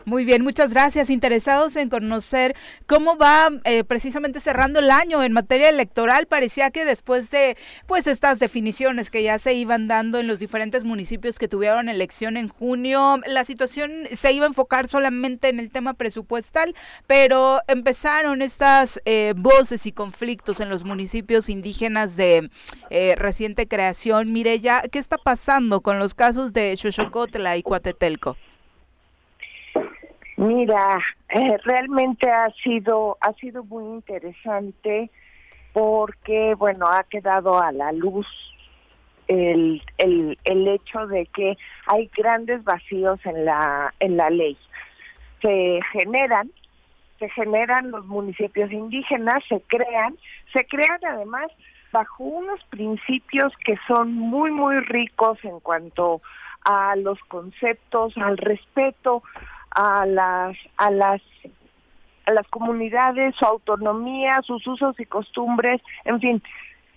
Muy bien, muchas gracias. Interesados en conocer cómo va eh, precisamente cerrando el año en materia electoral. Parecía que después de pues estas definiciones que ya se iban dando en los diferentes municipios que tuvieron elección en junio, la situación se iba a enfocar solamente en el tema presupuestal, pero empezaron estas eh, voces y conflictos en los municipios indígenas de eh, reciente creación. Mireya, ¿qué está pasando con los casos de Xochocotla y Cuatetelco? Mira, eh, realmente ha sido ha sido muy interesante porque bueno ha quedado a la luz el, el, el hecho de que hay grandes vacíos en la en la ley. Se generan se generan los municipios indígenas se crean se crean además bajo unos principios que son muy muy ricos en cuanto a los conceptos al respeto a las a las a las comunidades, su autonomía, sus usos y costumbres, en fin,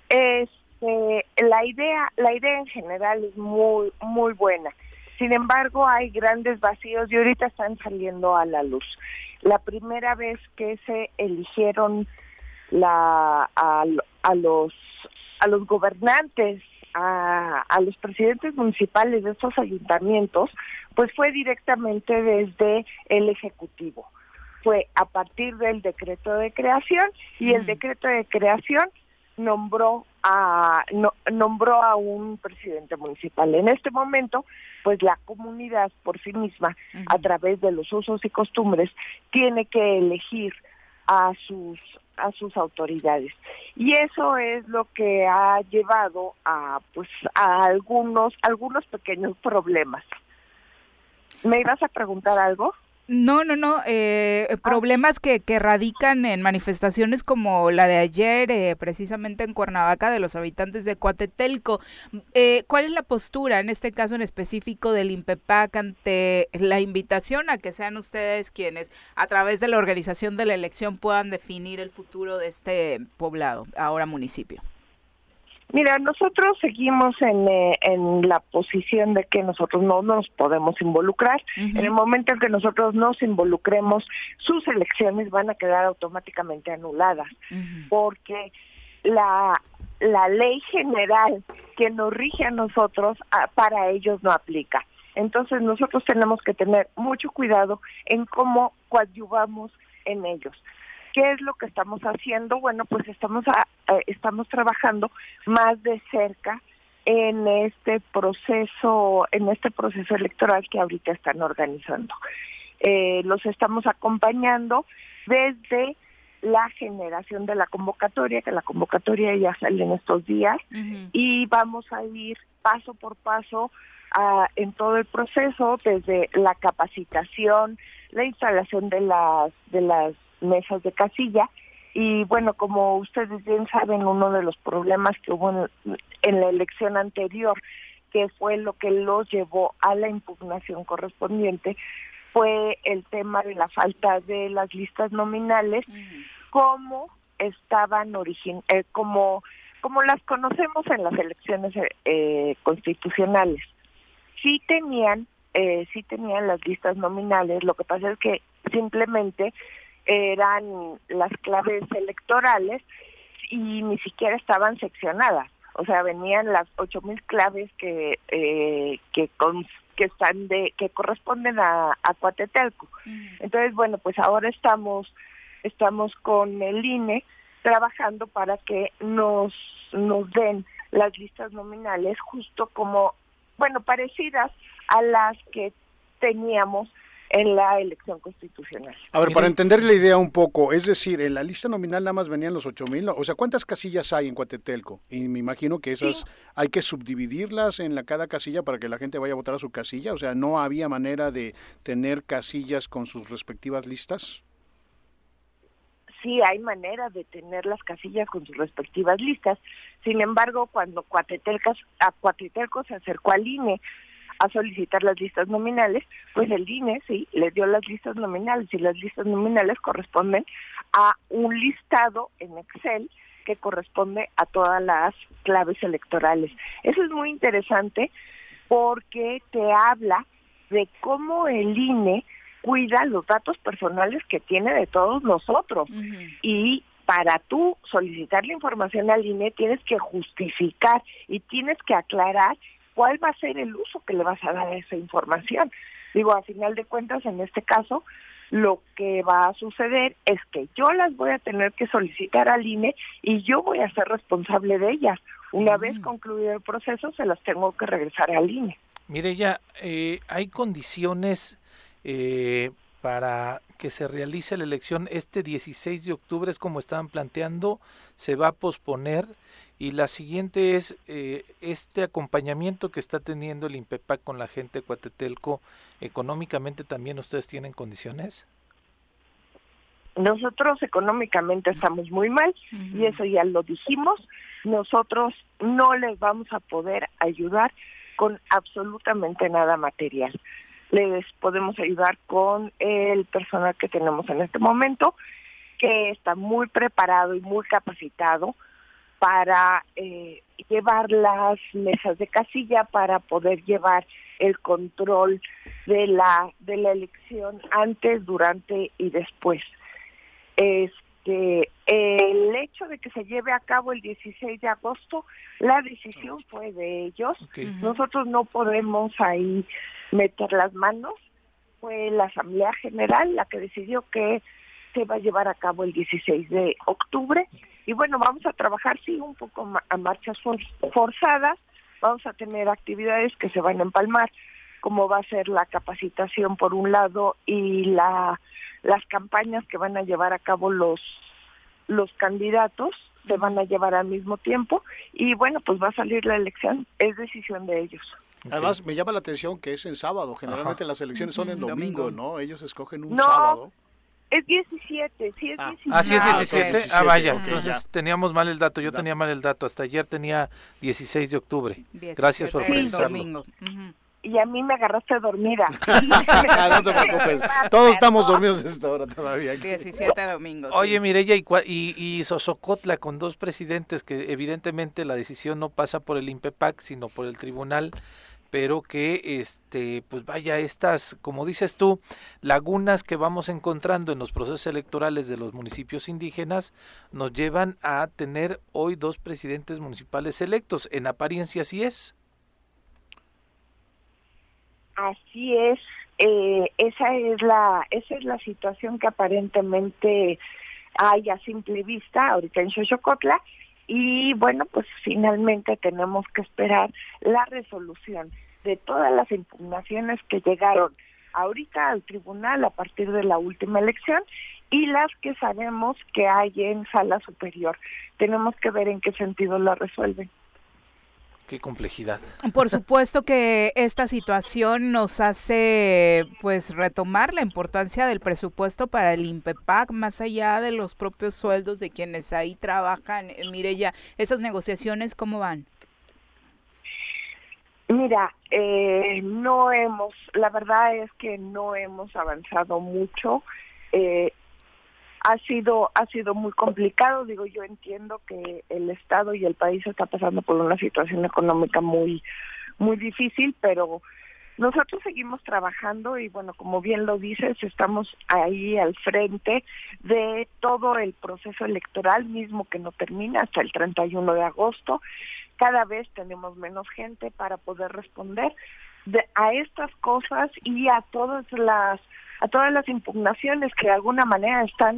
este, la idea la idea en general es muy muy buena. Sin embargo, hay grandes vacíos y ahorita están saliendo a la luz. La primera vez que se eligieron la a, a los a los gobernantes a, a los presidentes municipales de estos ayuntamientos, pues fue directamente desde el Ejecutivo. Fue a partir del decreto de creación y el decreto de creación nombró a no- nombró a un presidente municipal. En este momento, pues la comunidad por sí misma, a través de los usos y costumbres, tiene que elegir a sus a sus autoridades. Y eso es lo que ha llevado a pues a algunos algunos pequeños problemas. Me ibas a preguntar algo No, no, no. eh, problemas que, que radican en manifestaciones como la de ayer, eh, precisamente en Cuernavaca, de los habitantes de Coatetelco. Eh, ¿Cuál es la postura, en este caso en específico, del INPEPAC ante la invitación a que sean ustedes quienes, a través de la organización de la elección, puedan definir el futuro de este poblado, ahora municipio? Mira, nosotros seguimos en, eh, en la posición de que nosotros no nos podemos involucrar. En el momento en que nosotros nos involucremos, sus elecciones van a quedar automáticamente anuladas, porque la, la ley general que nos rige a nosotros, ah, para ellos no aplica. Entonces nosotros tenemos que tener mucho cuidado en cómo coadyuvamos en ellos. ¿Qué es lo que estamos haciendo? Bueno, pues estamos a- eh, estamos trabajando más de cerca en este proceso en este proceso electoral que ahorita están organizando. Eh, los estamos acompañando desde la generación de la convocatoria, que la convocatoria ya sale en estos días, y vamos a ir paso por paso en todo el proceso, desde la capacitación, la instalación de las, de las mesas de casilla, y bueno, como ustedes bien saben, uno de los problemas que hubo en, en, la elección anterior, que fue lo que los llevó a la impugnación correspondiente, fue el tema de la falta de las listas nominales, como estaban origin eh, como como las conocemos en las elecciones eh, constitucionales. Sí tenían eh, sí tenían las listas nominales, lo que pasa es que simplemente eran las claves electorales y ni siquiera estaban seccionadas. O sea, venían las ocho mil claves que eh, que que están de que corresponden a, a Cuatetelco. Entonces, bueno, pues ahora estamos estamos con el INE trabajando para que nos nos den las listas nominales justo como bueno parecidas a las que teníamos en la elección constitucional. A ver, para entender la idea un poco, es decir, en la lista nominal nada más venían los ocho mil, o sea, ¿cuántas casillas hay en Cuatetelco? Y me imagino que esas hay que subdividirlas en la cada casilla para que la gente vaya a votar a su casilla, o sea, ¿no había manera de tener casillas con sus respectivas listas? Sí, hay manera de tener las casillas con sus respectivas listas. Sin embargo, cuando Cuatetelco, a Cuatetelco se acercó al INE a solicitar las listas nominales, pues el INE sí le dio las listas nominales y las listas nominales corresponden a un listado en Excel que corresponde a todas las claves electorales. Eso es muy interesante porque te habla de cómo el INE cuida los datos personales que tiene de todos nosotros y para tú solicitar la información al INE tienes que justificar y tienes que aclarar cuál va a ser el uso que le vas a dar a esa información. Digo, a final de cuentas, en este caso, lo que va a suceder es que yo las voy a tener que solicitar al INE y yo voy a ser responsable de ellas. Una vez mm. concluido el proceso, se las tengo que regresar al INE. Mire, ya eh, hay condiciones eh, para que se realice la elección este 16 de octubre, es como estaban planteando, se va a posponer y la siguiente es eh, este acompañamiento que está teniendo el INPEPAC con la gente de Cuatetelco. ¿Económicamente también ustedes tienen condiciones? Nosotros económicamente estamos muy mal y eso ya lo dijimos. Nosotros no les vamos a poder ayudar con absolutamente nada material. Les podemos ayudar con el personal que tenemos en este momento, que está muy preparado y muy capacitado para eh, llevar las mesas de casilla, para poder llevar el control de la de la elección antes, durante y después. Este el hecho de que se lleve a cabo el 16 de agosto, la decisión fue de ellos. Nosotros no podemos ahí meter las manos. Fue la Asamblea General la que decidió que se va a llevar a cabo el 16 de octubre y bueno, vamos a trabajar, sí, un poco a marchas forzadas, vamos a tener actividades que se van a empalmar, como va a ser la capacitación por un lado y la las campañas que van a llevar a cabo los los candidatos se van a llevar al mismo tiempo y bueno, pues va a salir la elección, es decisión de ellos. Además, me llama la atención que es en sábado. Generalmente las elecciones son en domingo, ¿no? Ellos escogen un sábado. Es 17, sí es 17. Ah, sí es 17. Ah, vaya, entonces teníamos mal el dato. Yo tenía mal el dato. Hasta ayer tenía 16 de octubre. Gracias por precisarlo. Y a mí me agarraste dormida. no te preocupes. Todos estamos dormidos a esta hora todavía. 17 domingos. Oye, Mireya, y, y, y Sosocotla con dos presidentes que evidentemente la decisión no pasa por el INPEPAC, sino por el tribunal pero que este pues vaya estas como dices tú lagunas que vamos encontrando en los procesos electorales de los municipios indígenas nos llevan a tener hoy dos presidentes municipales electos en apariencia así es así es eh, esa es la esa es la situación que aparentemente hay a simple vista ahorita en Xochocotla y bueno, pues finalmente tenemos que esperar la resolución de todas las impugnaciones que llegaron ahorita al tribunal a partir de la última elección y las que sabemos que hay en sala superior. Tenemos que ver en qué sentido la resuelven. Qué complejidad. Por supuesto que esta situación nos hace pues retomar la importancia del presupuesto para el INPEPAC más allá de los propios sueldos de quienes ahí trabajan. Eh, mire ya, esas negociaciones cómo van? Mira, eh, no hemos, la verdad es que no hemos avanzado mucho. Eh, ha sido ha sido muy complicado. Digo yo entiendo que el estado y el país está pasando por una situación económica muy muy difícil pero nosotros seguimos trabajando y bueno como bien lo dices estamos ahí al frente de todo el proceso electoral mismo que no termina hasta el 31 de agosto. Cada vez tenemos menos gente para poder responder a estas cosas y a todas las a todas las impugnaciones que de alguna manera están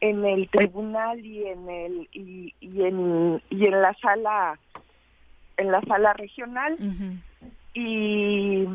en el tribunal y en el y, y en y en la sala en la sala regional. Y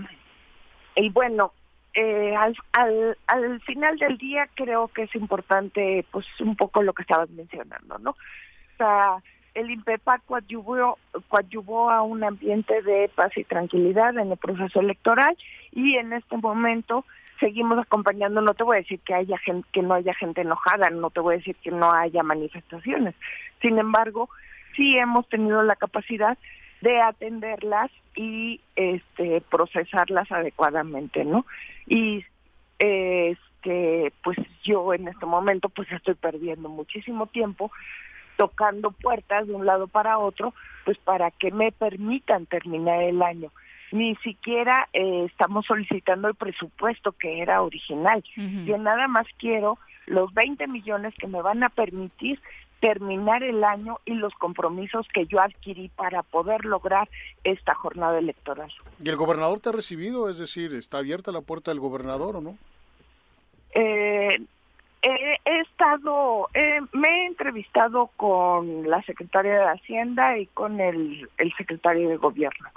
y bueno eh, al, al, al final del día creo que es importante pues un poco lo que estabas mencionando no o sea el INPEPA coadyuvó, coadyuvó a un ambiente de paz y tranquilidad en el proceso electoral y en este momento seguimos acompañando, no te voy a decir que haya gente, que no haya gente enojada, no te voy a decir que no haya manifestaciones. Sin embargo, sí hemos tenido la capacidad de atenderlas y este procesarlas adecuadamente, ¿no? Y este pues yo en este momento pues estoy perdiendo muchísimo tiempo tocando puertas de un lado para otro, pues para que me permitan terminar el año. Ni siquiera eh, estamos solicitando el presupuesto que era original. Yo nada más quiero los 20 millones que me van a permitir terminar el año y los compromisos que yo adquirí para poder lograr esta jornada electoral. ¿Y el gobernador te ha recibido? Es decir, ¿está abierta la puerta del gobernador o no? Eh, he estado, me he entrevistado con la secretaria de Hacienda y con el, el secretario de Gobierno.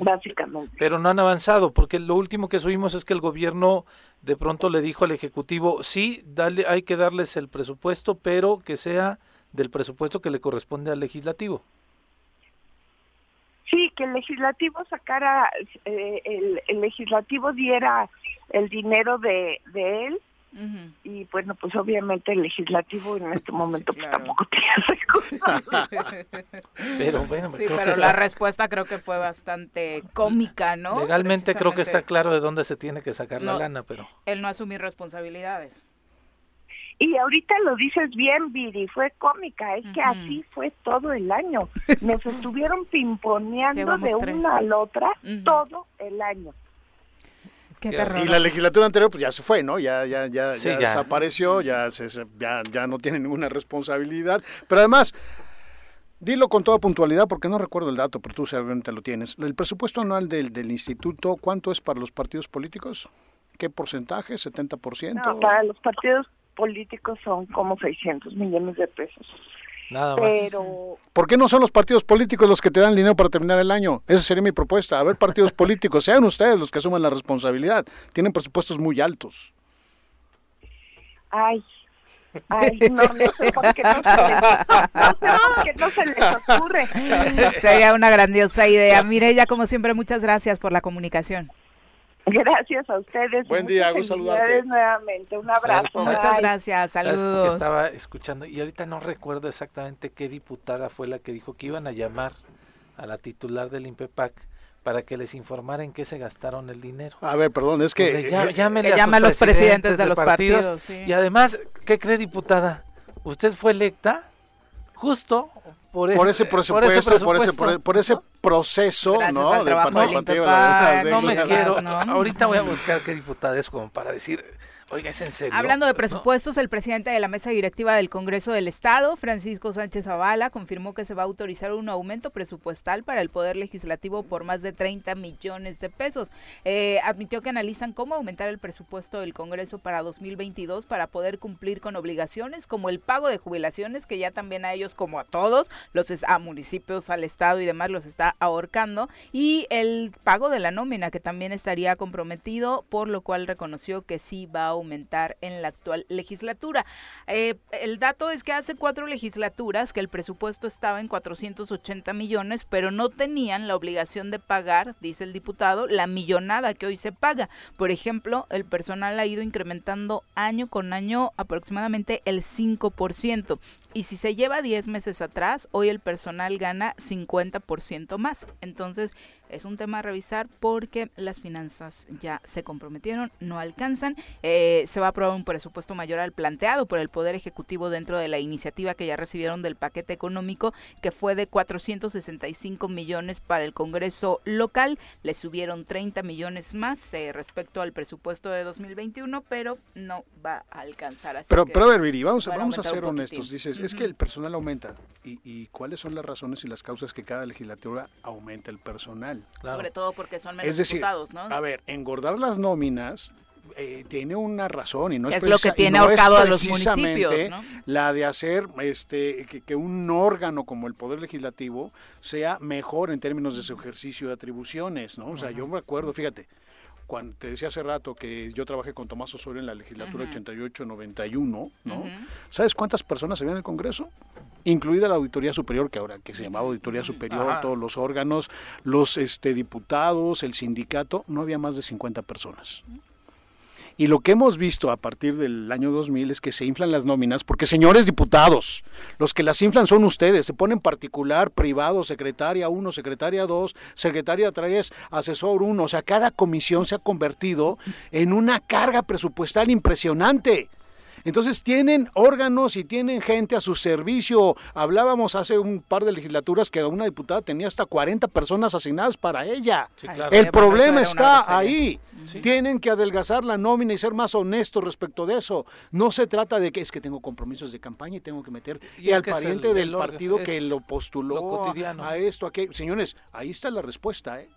Básicamente. Pero no han avanzado, porque lo último que subimos es que el gobierno de pronto le dijo al Ejecutivo, sí, dale, hay que darles el presupuesto, pero que sea del presupuesto que le corresponde al legislativo. Sí, que el legislativo sacara, eh, el, el, legislativo diera el dinero de, de él y bueno, pues obviamente el legislativo en este momento pues, tampoco tiene Pero bueno, sí, pero la respuesta creo que fue bastante cómica, ¿no? Legalmente creo que está claro de dónde se tiene que sacar la lana, pero... Él no asumir responsabilidades. Y ahorita lo dices bien, Viri, fue cómica, es que así fue todo el año. Nos estuvieron pimponeando de una a la otra todo el año. Y la legislatura anterior pues ya se fue, ¿no? Ya ya ya, desapareció, ya, se, ya ya no tiene ninguna responsabilidad, pero además Dilo con toda puntualidad porque no recuerdo el dato, pero tú seguramente lo tienes. El presupuesto anual del, del instituto, ¿cuánto es para los partidos políticos? ¿Qué porcentaje? ¿70%? No, para los partidos políticos son como 600 millones de pesos. Nada más. Pero... ¿Por qué no son los partidos políticos los que te dan dinero para terminar el año? Esa sería mi propuesta. A ver, partidos políticos, sean ustedes los que asuman la responsabilidad. Tienen presupuestos muy altos. Ay, Ay, no, no sé por qué no se les, no se les ocurre. Sería una grandiosa idea. Mireya, como siempre, muchas gracias por la comunicación. Gracias a ustedes. Buen día, hago saludarte. nuevamente. Un abrazo. Muchas gracias, saludos. Que estaba escuchando y ahorita no recuerdo exactamente qué diputada fue la que dijo que iban a llamar a la titular del INPEPAC para que les informara en qué se gastaron el dinero. A ver, perdón, es que... ya, a, los presidentes, de los partidos. Y además, ¿qué cree diputada? Usted fue electa justo por, ese, presupuesto, por ese, por ese, proceso, ¿no? De participativa. No me quiero. Ahorita voy a buscar qué diputada es como para decir Oiga, ¿es en serio? Hablando de presupuestos, el presidente de la mesa directiva del Congreso del Estado, Francisco Sánchez Zavala, confirmó que se va a autorizar un aumento presupuestal para el Poder Legislativo por más de 30 millones de pesos. Eh, admitió que analizan cómo aumentar el presupuesto del Congreso para 2022 para poder cumplir con obligaciones como el pago de jubilaciones, que ya también a ellos, como a todos, los a municipios, al Estado y demás, los está ahorcando, y el pago de la nómina, que también estaría comprometido, por lo cual reconoció que sí va a aumentar en la actual legislatura. Eh, el dato es que hace cuatro legislaturas que el presupuesto estaba en 480 millones, pero no tenían la obligación de pagar, dice el diputado, la millonada que hoy se paga. Por ejemplo, el personal ha ido incrementando año con año aproximadamente el 5%. Y si se lleva 10 meses atrás, hoy el personal gana 50% más. Entonces, es un tema a revisar porque las finanzas ya se comprometieron, no alcanzan. Eh, se va a aprobar un presupuesto mayor al planteado por el Poder Ejecutivo dentro de la iniciativa que ya recibieron del paquete económico, que fue de 465 millones para el Congreso local. Le subieron 30 millones más eh, respecto al presupuesto de 2021, pero no va a alcanzar. Así pero, que pero a ver, Viri, vamos, vamos a ser honestos. Dices, es que el personal aumenta. ¿Y, ¿Y cuáles son las razones y las causas que cada legislatura aumenta el personal? Claro. Sobre todo porque son menos Es decir, diputados, ¿no? a ver, engordar las nóminas eh, tiene una razón y no es, Es lo que tiene no ahorcado a los precisamente municipios, ¿no? la de hacer este que, que un órgano como el Poder Legislativo sea mejor en términos de su ejercicio de atribuciones, ¿no? O sea, yo me acuerdo, fíjate, cuando te decía hace rato que yo trabajé con Tomás Osorio en la legislatura 88-91, ¿no? ¿Sabes cuántas personas había en el Congreso? Incluida la Auditoría Superior, que ahora que se llamaba Auditoría Superior, todos los órganos, los este, diputados, el sindicato, no había más de 50 personas. Y lo que hemos visto a partir del año 2000 es que se inflan las nóminas, porque señores diputados, los que las inflan son ustedes, se ponen particular, privado, secretaria 1, secretaria 2, secretaria 3, asesor 1, o sea, cada comisión se ha convertido en una carga presupuestal impresionante. Entonces tienen órganos y tienen gente a su servicio. Hablábamos hace un par de legislaturas que una diputada tenía hasta 40 personas asignadas para ella. Sí, claro. Sí, El problema está ahí. Sí. Tienen que adelgazar la nómina y ser más honestos respecto de eso. No se trata de que es que tengo compromisos de campaña y tengo que meter Y al que pariente el- del el partido que lo postuló lo a- cotidiano. a esto, a aquello. Señores, ahí está la respuesta, ¿eh?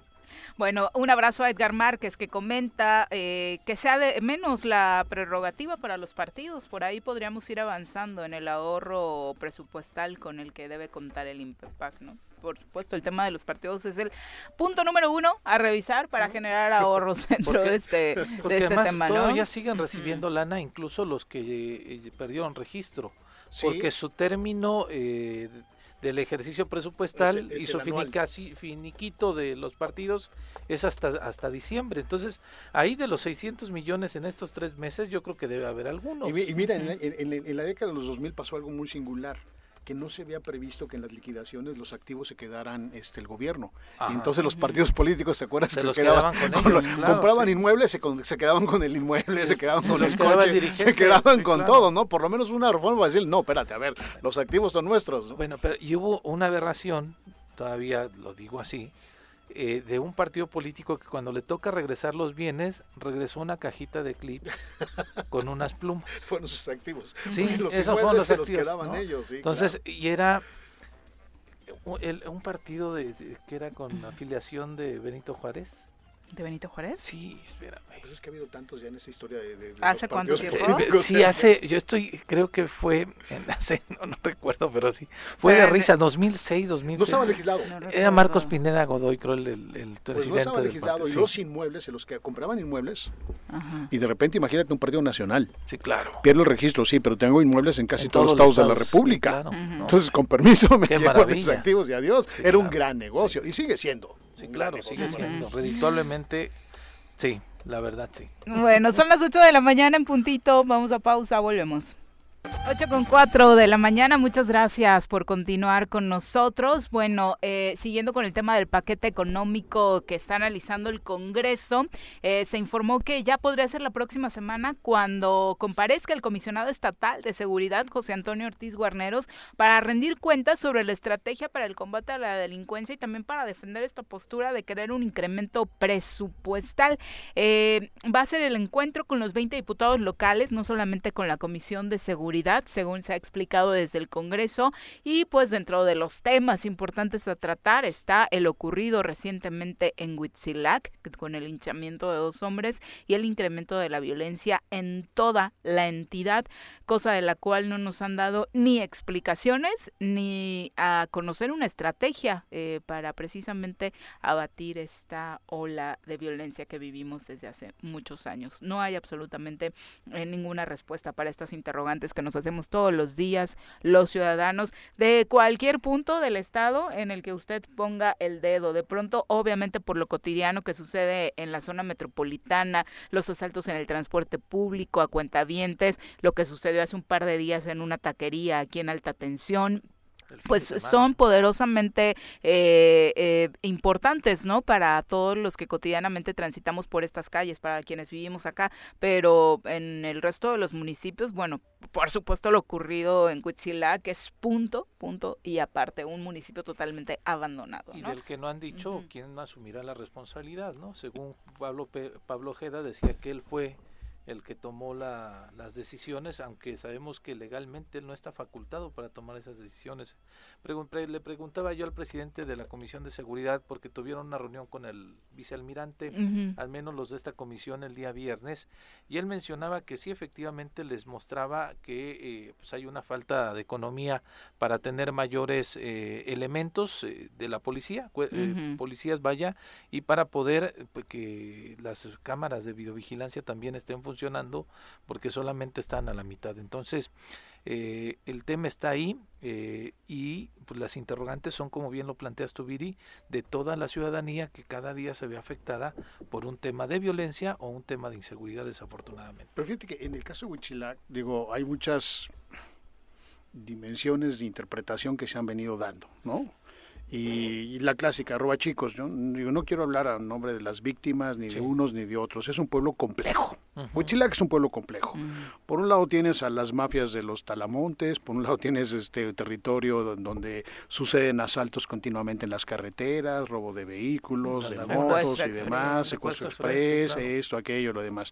Bueno, un abrazo a Edgar Márquez que comenta eh, que sea de menos la prerrogativa para los partidos. Por ahí podríamos ir avanzando en el ahorro presupuestal con el que debe contar el INPEPAC, ¿no? Por supuesto, el tema de los partidos es el punto número uno a revisar para generar ahorros dentro Porque- de este, de este además tema, ¿no? todavía siguen recibiendo lana, incluso los que eh, perdieron registro, Sí. porque su término eh, del ejercicio presupuestal Es el- es y su finiquito de los partidos es hasta, hasta diciembre. Entonces, ahí de los 600 millones en estos tres meses, yo creo que debe haber algunos. Y, mi- y mira, en la, en- en- en la década de los 2000 pasó algo muy singular que no se había previsto que en las liquidaciones los activos se quedaran este el gobierno. Ajá. Y entonces los partidos políticos, ¿se acuerdan? Se que los quedaban quedaban con con ellos, los- claro, compraban sí. inmuebles, se, con- se quedaban con el inmueble, se quedaban con los coches, se quedaban sí, con claro. todo, ¿no? Por lo menos una reforma para decir, no, espérate, a ver, los activos son nuestros. ¿no? Bueno, pero y hubo una aberración, todavía lo digo así, eh, de un partido político que cuando le toca regresar los bienes, regresó una cajita de clips con unas plumas. Fueron sus activos. Sí, los esos fueron los activos, quedaban ¿no? ellos. sí, Entonces, claro. y era u- el- un partido de, de- que era con afiliación de Benito Juárez. ¿De Benito Juárez? Sí, espérame. Pues es que ha habido tantos ya en esta historia de, de- de ¿Hace cuánto tiempo? Sí, hace, yo estoy, creo que fue, en hace, no, no recuerdo, pero sí, fue de risa, 2006, 2006. No estaba legislado. No Era. Marcos Pineda Godoy, creo, el, el, el Pues presidente no estaba legislado y Sí. los inmuebles, se los que compraban inmuebles Ajá. y de repente imagínate un partido nacional. Sí, claro. Pierdo el registro, sí, pero tengo inmuebles en casi En todos los estados de la sí, República. claro. Entonces, con permiso, me Qué llevo mis activos y adiós. Sí, Era un gran negocio y sigue siendo. sí, claro, sigue siendo. Ujú. Sí, la verdad, sí. Bueno, son las 8 de la mañana en puntito. Vamos a pausa, volvemos. 8 con 4 de la mañana, muchas gracias por continuar con nosotros. Bueno, eh, siguiendo con el tema del paquete económico que está analizando el Congreso, eh, se informó que ya podría ser la próxima semana cuando comparezca el comisionado estatal de seguridad, José Antonio Ortiz Guarneros, para rendir cuentas sobre la estrategia para el combate a la delincuencia y también para defender esta postura de querer un incremento presupuestal. Eh, va a ser el encuentro con los 20 diputados locales, no solamente con la Comisión de Seguridad, según se ha explicado desde el Congreso, y pues dentro de los temas importantes a tratar está el ocurrido recientemente en Huitzilac, con el hinchamiento de dos hombres y el incremento de la violencia en toda la entidad, cosa de la cual no nos han dado ni explicaciones ni a conocer una estrategia eh, para precisamente abatir esta ola de violencia que vivimos desde hace muchos años. No hay absolutamente eh, ninguna respuesta para estas interrogantes que nos hacemos todos los días los ciudadanos de cualquier punto del estado en el que usted ponga el dedo. De pronto, obviamente por lo cotidiano que sucede en la zona metropolitana, los asaltos en el transporte público a cuentavientes, lo que sucedió hace un par de días en una taquería aquí en alta tensión, pues son poderosamente eh, eh, importantes, ¿no? Para todos los que cotidianamente transitamos por estas calles, para quienes vivimos acá, pero en el resto de los municipios, bueno, por supuesto lo ocurrido en Cuitzilá, que es punto, punto y aparte, un municipio totalmente abandonado. Y del que no han dicho quién asumirá la responsabilidad, ¿no? Según Pablo, Pablo Ojeda decía que él fue el que tomó la, las decisiones, aunque sabemos que legalmente él no está facultado para tomar esas decisiones. le preguntaba yo al presidente de la Comisión de Seguridad, porque tuvieron una reunión con el vicealmirante, al menos los de esta comisión el día viernes, y él mencionaba que sí, efectivamente les mostraba que eh, pues hay una falta de economía para tener mayores eh, elementos eh, de la policía, policías vaya, y para poder pues, que las cámaras de videovigilancia también estén funcionando funcionando porque solamente están a la mitad. Entonces, eh, el tema está ahí eh, y pues, las interrogantes son, como bien lo planteas tú, Viri, de toda la ciudadanía que cada día se ve afectada por un tema de violencia o un tema de inseguridad, desafortunadamente. Pero fíjate que en el caso de Huichilac, digo, hay muchas dimensiones de interpretación que se han venido dando, ¿no? Y, la clásica, roba chicos. Yo, no quiero hablar a nombre de las víctimas, ni de unos ni de otros. Es un pueblo complejo. Huichilac es un pueblo complejo. Por un lado tienes a las mafias de los talamontes, por un lado tienes este territorio donde suceden asaltos continuamente en las carreteras, robo de vehículos, de motos y demás, secuestro express, esto, aquello, lo demás.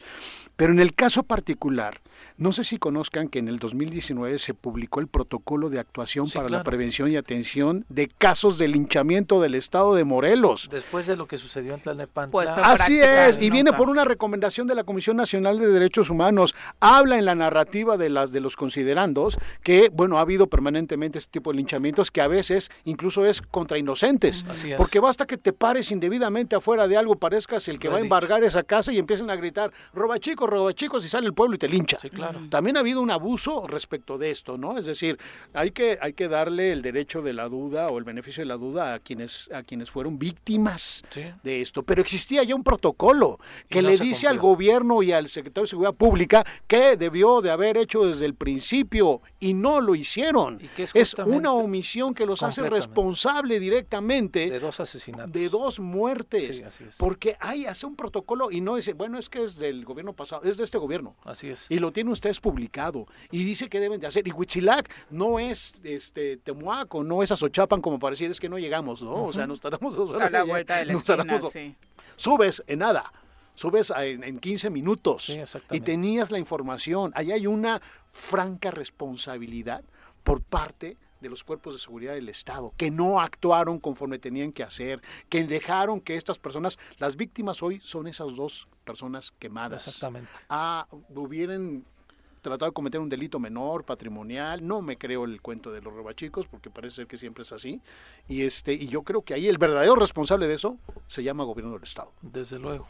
Pero en el caso particular, no sé si conozcan que en el 2019 se publicó el protocolo de actuación para la prevención y atención de casos de linchamiento del estado de Morelos. Después de lo que sucedió en Tlalnepantla. Así es, y viene por una recomendación de la Comisión Nacional de Derechos Humanos. Habla en la narrativa de las de los considerandos que, bueno, ha habido permanentemente este tipo de linchamientos que a veces incluso es contra inocentes. Porque basta que te pares indebidamente afuera de algo, parezcas el que va a embargar esa casa y empiecen a gritar, roba chicos, roba chicos, y sale el pueblo y te lincha. claro. También ha habido un abuso respecto de esto, ¿no? Es decir, hay que, hay que darle el derecho de la duda o el beneficio de la duda a quienes, a quienes fueron víctimas de esto. Pero existía ya un protocolo que le dice al gobierno y al secretario de Seguridad Pública que debió de haber hecho desde el principio y no lo hicieron. es, una omisión que los hace responsable directamente de dos asesinatos. De dos muertes. Porque hay, hace un protocolo y no dice, bueno, es que es del gobierno pasado, es de este gobierno. Así es. Y lo tiene usted publicado. Y dice que deben de hacer. Y Huitzilac no es este Temuaco, no es Azochapan como para decir, es que no llegamos, ¿no? O sea, nos tardamos dos horas. A la vuelta de la sí. Subes en nada subes en, en 15 minutos y tenías la información. Ahí hay una franca responsabilidad por parte de los cuerpos de seguridad del Estado, que no actuaron conforme tenían que hacer, que dejaron que estas personas, las víctimas hoy son esas dos personas quemadas. Exactamente. Ah, hubieran tratado de cometer un delito menor, patrimonial. No me creo el cuento de los robachicos, porque parece ser que siempre es así. Y este y yo creo que ahí el verdadero responsable de eso se llama gobierno del Estado. Desde luego.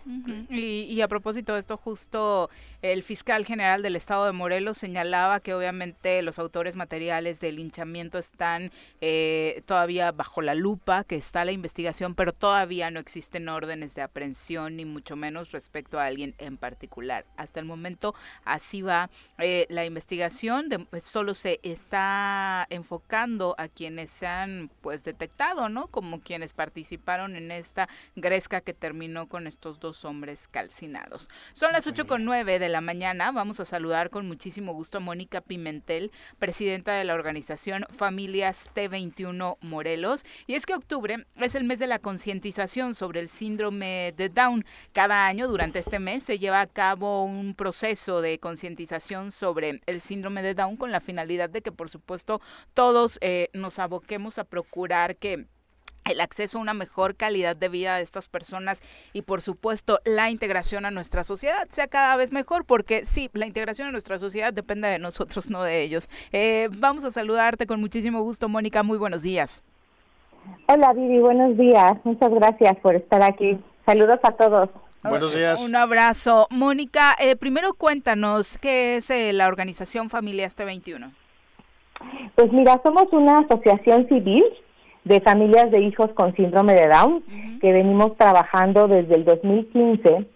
y, a propósito de esto, justo el fiscal general del Estado de Morelos señalaba que obviamente los autores materiales del linchamiento están eh, todavía bajo la lupa, que está la investigación, pero todavía no existen órdenes de aprehensión, ni mucho menos respecto a alguien en particular. Hasta el momento así va eh, la investigación de, pues, solo se está enfocando a quienes se han pues detectado, ¿no? Como quienes participaron en esta gresca que terminó con estos dos hombres calcinados. Son las ocho con nueve de la mañana. Vamos a saludar con muchísimo gusto a Mónica Pimentel, presidenta de la organización Familias T21 Morelos. Y es que octubre es el mes de la concientización sobre el síndrome de Down. Cada año durante este mes se lleva a cabo un proceso de concientización sobre el síndrome de Down con la finalidad de que, por supuesto, todos eh, nos aboquemos a procurar que el acceso a una mejor calidad de vida de estas personas y por supuesto la integración a nuestra sociedad sea cada vez mejor porque sí, la integración a nuestra sociedad depende de nosotros, no de ellos. Eh, vamos a saludarte con muchísimo gusto, Mónica, muy buenos días. Hola Vivi, buenos días, muchas gracias por estar aquí. Saludos a todos. Buenos días. Un abrazo. Mónica, eh, primero cuéntanos qué es eh, la organización Familia Este 21. Pues mira, somos una asociación civil de familias de hijos con síndrome de Down, que venimos trabajando desde el 2015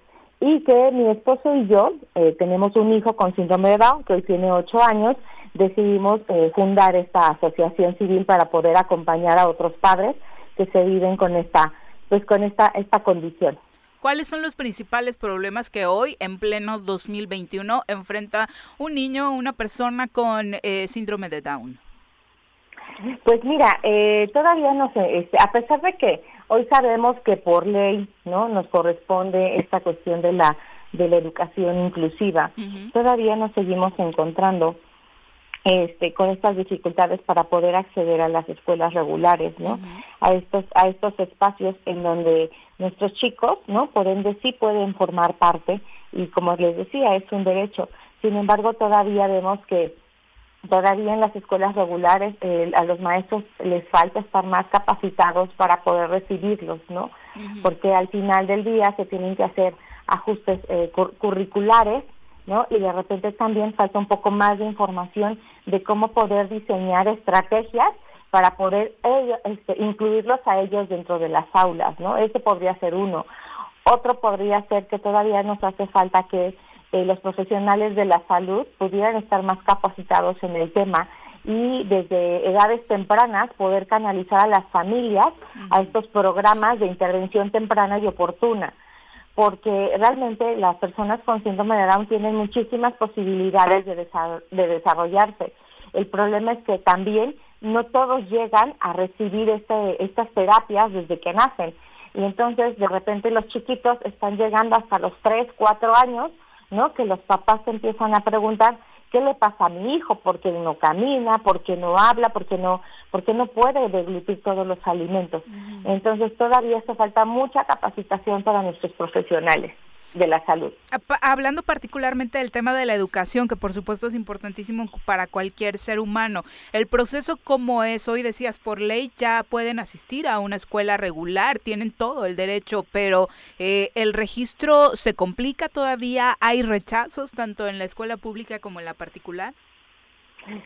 y que mi esposo y yo eh, tenemos un hijo con síndrome de Down, que hoy tiene ocho años, decidimos eh, fundar esta asociación civil para poder acompañar a otros padres que se viven con esta, pues con esta, esta condición. ¿Cuáles son los principales problemas que hoy, en pleno 2021, enfrenta un niño o una persona con eh, síndrome de Down? Pues mira, eh, todavía no sé, este, a pesar de que hoy sabemos que por ley no nos corresponde esta cuestión de la de la educación inclusiva, todavía nos seguimos encontrando este, con estas dificultades para poder acceder a las escuelas regulares, ¿no? A estos a estos espacios en donde nuestros chicos, ¿no? Por ende sí pueden formar parte y como les decía es un derecho. Sin embargo, todavía vemos que todavía en las escuelas regulares eh, a los maestros les falta estar más capacitados para poder recibirlos, ¿no? Porque al final del día se tienen que hacer ajustes eh, curriculares, ¿no? Y de repente también falta un poco más de información de cómo poder diseñar estrategias para poder ellos, este, incluirlos a ellos dentro de las aulas, ¿no? Ese podría ser uno. Otro podría ser que todavía nos hace falta que eh, los profesionales de la salud pudieran estar más capacitados en el tema y desde edades tempranas poder canalizar a las familias a estos programas de intervención temprana y oportuna porque realmente las personas con síndrome de Down tienen muchísimas posibilidades de, de desarrollarse. El problema es que también no todos llegan a recibir este, estas terapias desde que nacen. Y entonces de repente los chiquitos están llegando hasta los 3, 4 años ¿no? Que los papás empiezan a preguntar qué le pasa a mi hijo, por qué no camina, por qué no habla, por qué no, por qué no puede deglutir todos los alimentos. Entonces todavía hace falta mucha capacitación para nuestros profesionales de la salud. Hablando particularmente del tema de la educación, que por supuesto es importantísimo para cualquier ser humano, el proceso como es, hoy decías, por ley ya pueden asistir a una escuela regular, tienen todo el derecho, pero eh, el registro se complica todavía, hay rechazos tanto en la escuela pública como en la particular.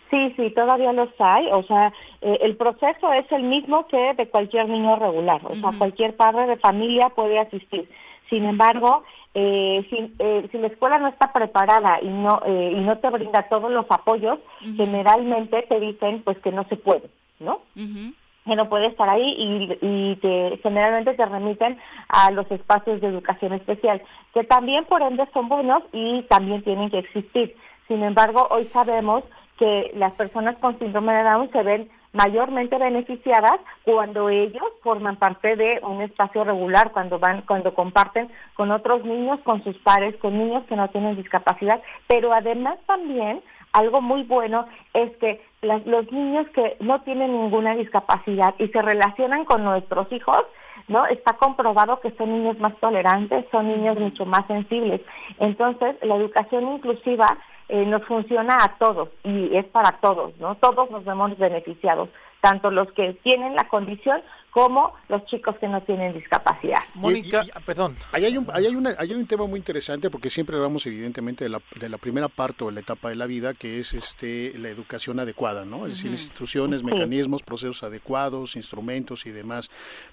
Sí, sí, todavía los hay. O sea, eh, el proceso es el mismo que de cualquier niño regular. O sea, cualquier padre de familia puede asistir. Sin embargo, eh, si, eh, si, la escuela no está preparada y no eh, y no te brinda todos los apoyos, generalmente te dicen pues que no se puede, ¿no? Que no puede estar ahí y, y te, generalmente te remiten a los espacios de educación especial, que también por ende son buenos y también tienen que existir. Sin embargo, hoy sabemos que las personas con síndrome de Down se ven mayormente beneficiadas cuando ellos forman parte de un espacio regular, cuando van, cuando comparten con otros niños, con sus pares, con niños que no tienen discapacidad, pero además también algo muy bueno es que los niños que no tienen ninguna discapacidad y se relacionan con nuestros hijos, ¿no? Está comprobado que son niños más tolerantes, son niños mucho más sensibles. Entonces, la educación inclusiva eh, nos funciona a todos y es para todos, ¿no? Todos nos vemos beneficiados, tanto los que tienen la condición como los chicos que no tienen discapacidad. Mónica, perdón. Ahí hay, un, hay, una, hay un tema muy interesante porque siempre hablamos evidentemente de la, de la primera parte o la etapa de la vida que es este la educación adecuada, ¿no? Es decir, instituciones, mecanismos, procesos adecuados, instrumentos y demás.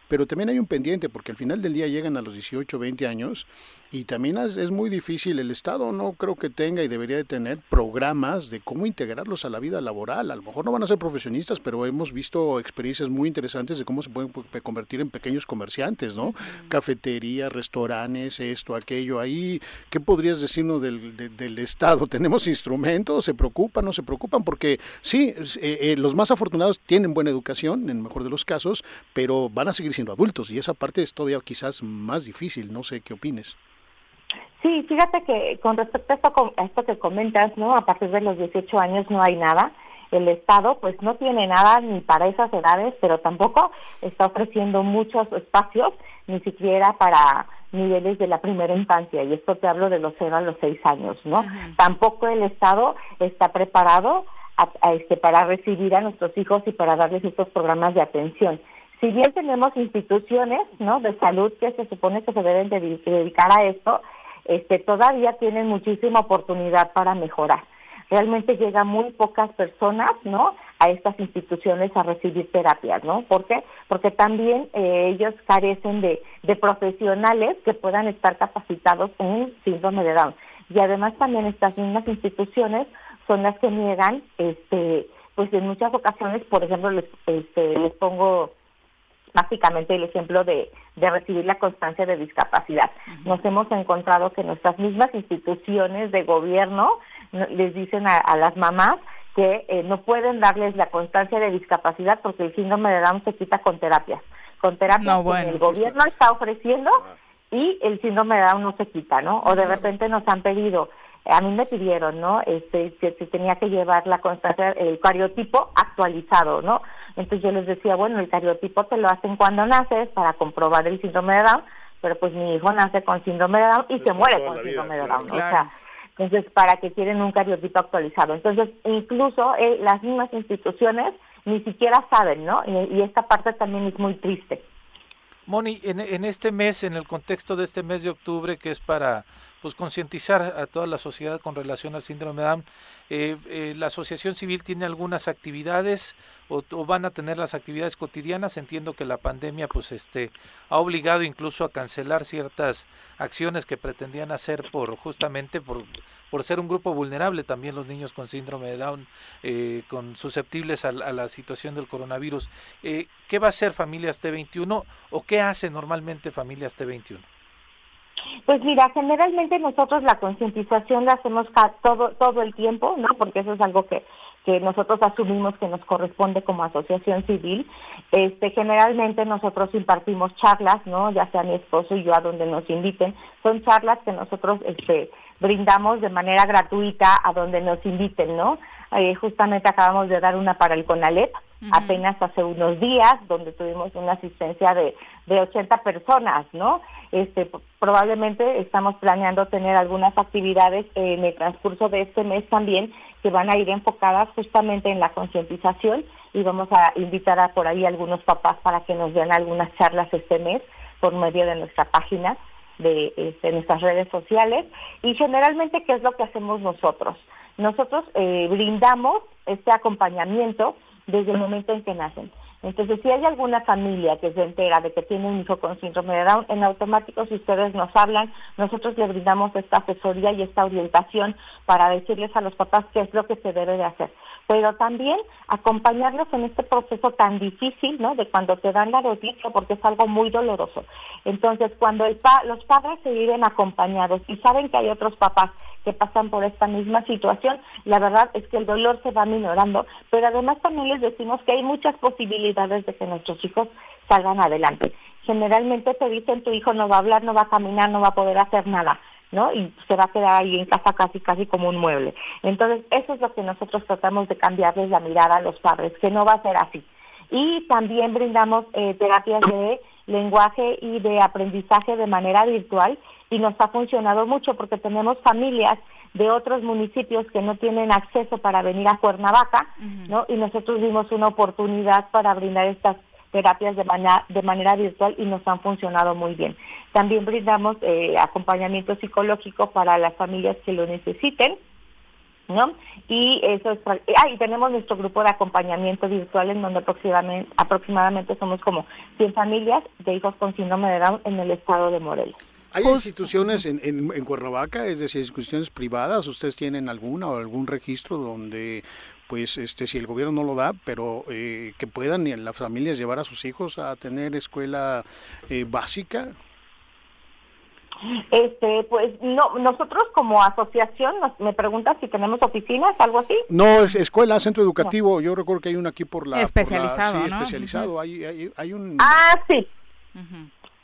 Pero también hay un pendiente porque al final del día llegan a los 18, 20 años y también es, es muy difícil. El Estado no creo que tenga y debería de tener programas de cómo integrarlos a la vida laboral. A lo mejor no van a ser profesionistas, pero hemos visto experiencias muy interesantes de cómo se pueden convertir en pequeños comerciantes, ¿no? Cafeterías, restaurantes, esto, aquello. Ahí, ¿qué podrías decirnos del, del Estado? ¿Tenemos instrumentos? ¿Se preocupan? ¿No se preocupan? Porque sí, eh, eh, los más afortunados tienen buena educación, en el mejor de los casos, pero van a seguir siendo adultos y esa parte es todavía quizás más difícil. No sé qué opines. Sí, fíjate que con respecto a esto, a esto que comentas, ¿no? A partir de los 18 años no hay nada el Estado pues no tiene nada ni para esas edades, pero tampoco está ofreciendo muchos espacios, ni siquiera para niveles de la primera infancia, y esto te hablo de los 0 a los 6 años, ¿no? Tampoco el Estado está preparado este, para recibir a nuestros hijos y para darles estos programas de atención. Si bien tenemos instituciones ¿no? de salud que se supone que se deben dedicar a esto, este, todavía tienen muchísima oportunidad para mejorar. Realmente llegan muy pocas personas, ¿no? A estas instituciones a recibir terapias, ¿no? ¿Por qué? Porque también eh, ellos carecen de, de profesionales que puedan estar capacitados en síndrome de Down. Y además también estas mismas instituciones son las que niegan, este, pues en muchas ocasiones, por ejemplo, les, este, les pongo básicamente el ejemplo de, de recibir la constancia de discapacidad. Nos hemos encontrado que nuestras mismas instituciones de gobierno les dicen a, las mamás que eh, no pueden darles la constancia de discapacidad porque el síndrome de Down se quita con terapias, con terapias que el gobierno está ofreciendo y el síndrome de Down no se quita, ¿no? O de repente nos han pedido a mí me pidieron, ¿no? Este, que se tenía que llevar la constancia, el cariotipo actualizado, ¿no? Entonces yo les decía, bueno, el cariotipo te lo hacen cuando naces para comprobar el síndrome de Down, pero pues mi hijo nace con síndrome de Down y se muere con síndrome de Down, o sea, entonces para que quieren un cariotipo actualizado. Entonces incluso eh, las mismas instituciones ni siquiera saben, ¿no? Y, y esta parte también es muy triste. Moni, en, en, este mes, en el contexto de este mes de octubre, que es para pues concientizar a toda la sociedad con relación al síndrome de Down. Eh, eh, la asociación civil tiene algunas actividades o, van a tener las actividades cotidianas. Entiendo que la pandemia pues este ha obligado incluso a cancelar ciertas acciones que pretendían hacer por justamente por, por ser un grupo vulnerable también los niños con síndrome de Down, eh, con susceptibles a, a, la situación del coronavirus. ¿Qué va a hacer Familias T21 o qué hace normalmente Familias T21? Pues mira, generalmente nosotros la concientización la hacemos todo todo el tiempo, ¿no? Porque eso es algo que que nosotros asumimos que nos corresponde como asociación civil. Este, generalmente nosotros impartimos charlas, ¿no? Ya sea mi esposo y yo a donde nos inviten. Son charlas que nosotros este, brindamos de manera gratuita a donde nos inviten, ¿no? Eh, justamente acabamos de dar una para el CONALEP, apenas hace unos días, donde tuvimos una asistencia de, de 80 personas, ¿no? Este, probablemente estamos planeando tener algunas actividades en el transcurso de este mes también que van a ir enfocadas justamente en la concientización y vamos a invitar a por ahí algunos papás para que nos den algunas charlas este mes por medio de nuestra página de, este, nuestras redes sociales y generalmente qué es lo que hacemos nosotros. Nosotros eh, brindamos este acompañamiento desde el momento en que nacen. Entonces, si hay alguna familia que se entera de que tiene un hijo con síndrome de Down, en automático, si ustedes nos hablan, nosotros le brindamos esta asesoría y esta orientación para decirles a los papás qué es lo que se debe de hacer pero también acompañarlos en este proceso tan difícil, ¿no? De cuando te dan la noticia, porque es algo muy doloroso. Entonces, cuando el los padres se viven acompañados y saben que hay otros papás que pasan por esta misma situación, la verdad es que el dolor se va minorando, pero además también les decimos que hay muchas posibilidades de que nuestros hijos salgan adelante. Generalmente te dicen tu hijo no va a hablar, no va a caminar, no va a poder hacer nada ¿no? Y se va a quedar ahí en casa casi, casi como un mueble. Entonces, eso es lo que nosotros tratamos de cambiarles la mirada a los padres, que no va a ser así. Y también brindamos eh, terapias de lenguaje y de aprendizaje de manera virtual y nos ha funcionado mucho porque tenemos familias de otros municipios que no tienen acceso para venir a Cuernavaca, ¿no? Y nosotros dimos una oportunidad para brindar estas terapias de, manera, de manera virtual y nos han funcionado muy bien. También brindamos eh, acompañamiento psicológico para las familias que lo necesiten. ¿No? Y eso es, ah, y tenemos nuestro grupo de acompañamiento virtual en donde aproximadamente, aproximadamente somos como 100 familias de hijos con síndrome de Down en el estado de Morelos. ¿Hay instituciones en, en, en, Cuernavaca, es decir, instituciones privadas? ¿Ustedes tienen alguna o algún registro donde pues este si el gobierno no lo da, pero eh, que puedan las familias llevar a sus hijos a tener escuela eh, básica. Este, pues no, nosotros como asociación, me preguntas si tenemos oficinas, algo así. No, es escuela, centro educativo. Yo recuerdo que hay uno aquí por la especializado, sí, especializado. hay, hay, hay, un. Ah, sí.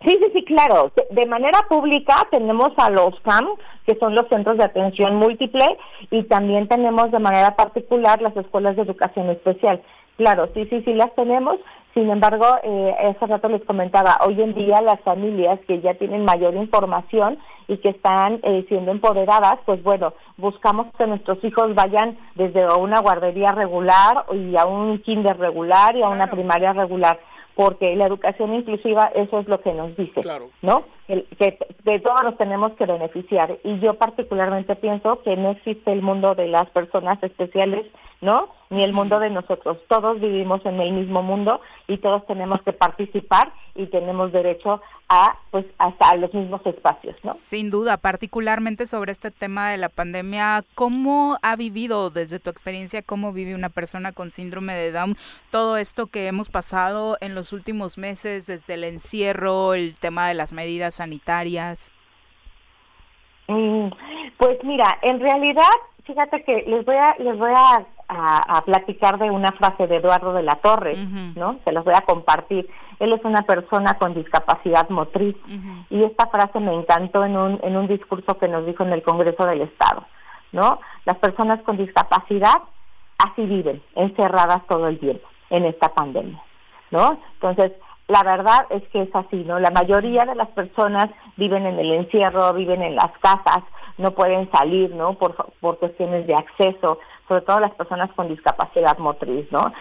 Sí, sí, sí, claro. De manera pública tenemos a los CAM, que son los centros de atención múltiple, y también tenemos de manera particular las escuelas de educación especial. Claro, sí, sí, sí las tenemos. Sin embargo, eh, hace rato les comentaba, hoy en día las familias que ya tienen mayor información y que están eh, siendo empoderadas, pues bueno, buscamos que nuestros hijos vayan desde una guardería regular y a un kinder regular y a una primaria regular porque la educación inclusiva eso es lo que nos dice, ¿no? Que de todos nos tenemos que beneficiar y yo particularmente pienso que no existe el mundo de las personas especiales, ¿no? Ni el mundo de nosotros. Todos vivimos en el mismo mundo y todos tenemos que participar y tenemos derecho a pues hasta los mismos espacios, ¿no? Sin duda, particularmente sobre este tema de la pandemia, ¿cómo ha vivido desde tu experiencia cómo vive una persona con síndrome de Down todo esto que hemos pasado en los últimos meses desde el encierro, el tema de las medidas sanitarias? Mm, pues mira, en realidad, fíjate que les voy a les voy a, platicar de una frase de Eduardo de la Torre, ¿no? Se los voy a compartir. Él es una persona con discapacidad motriz y esta frase me encantó en un en un discurso que nos dijo en el Congreso del Estado, ¿no? Las personas con discapacidad así viven, encerradas todo el tiempo en esta pandemia, ¿no? Entonces, la verdad es que es así, ¿no? La mayoría de las personas viven en el encierro, viven en las casas, no pueden salir, ¿no? Por, por cuestiones de acceso, sobre todo las personas con discapacidad motriz, ¿no?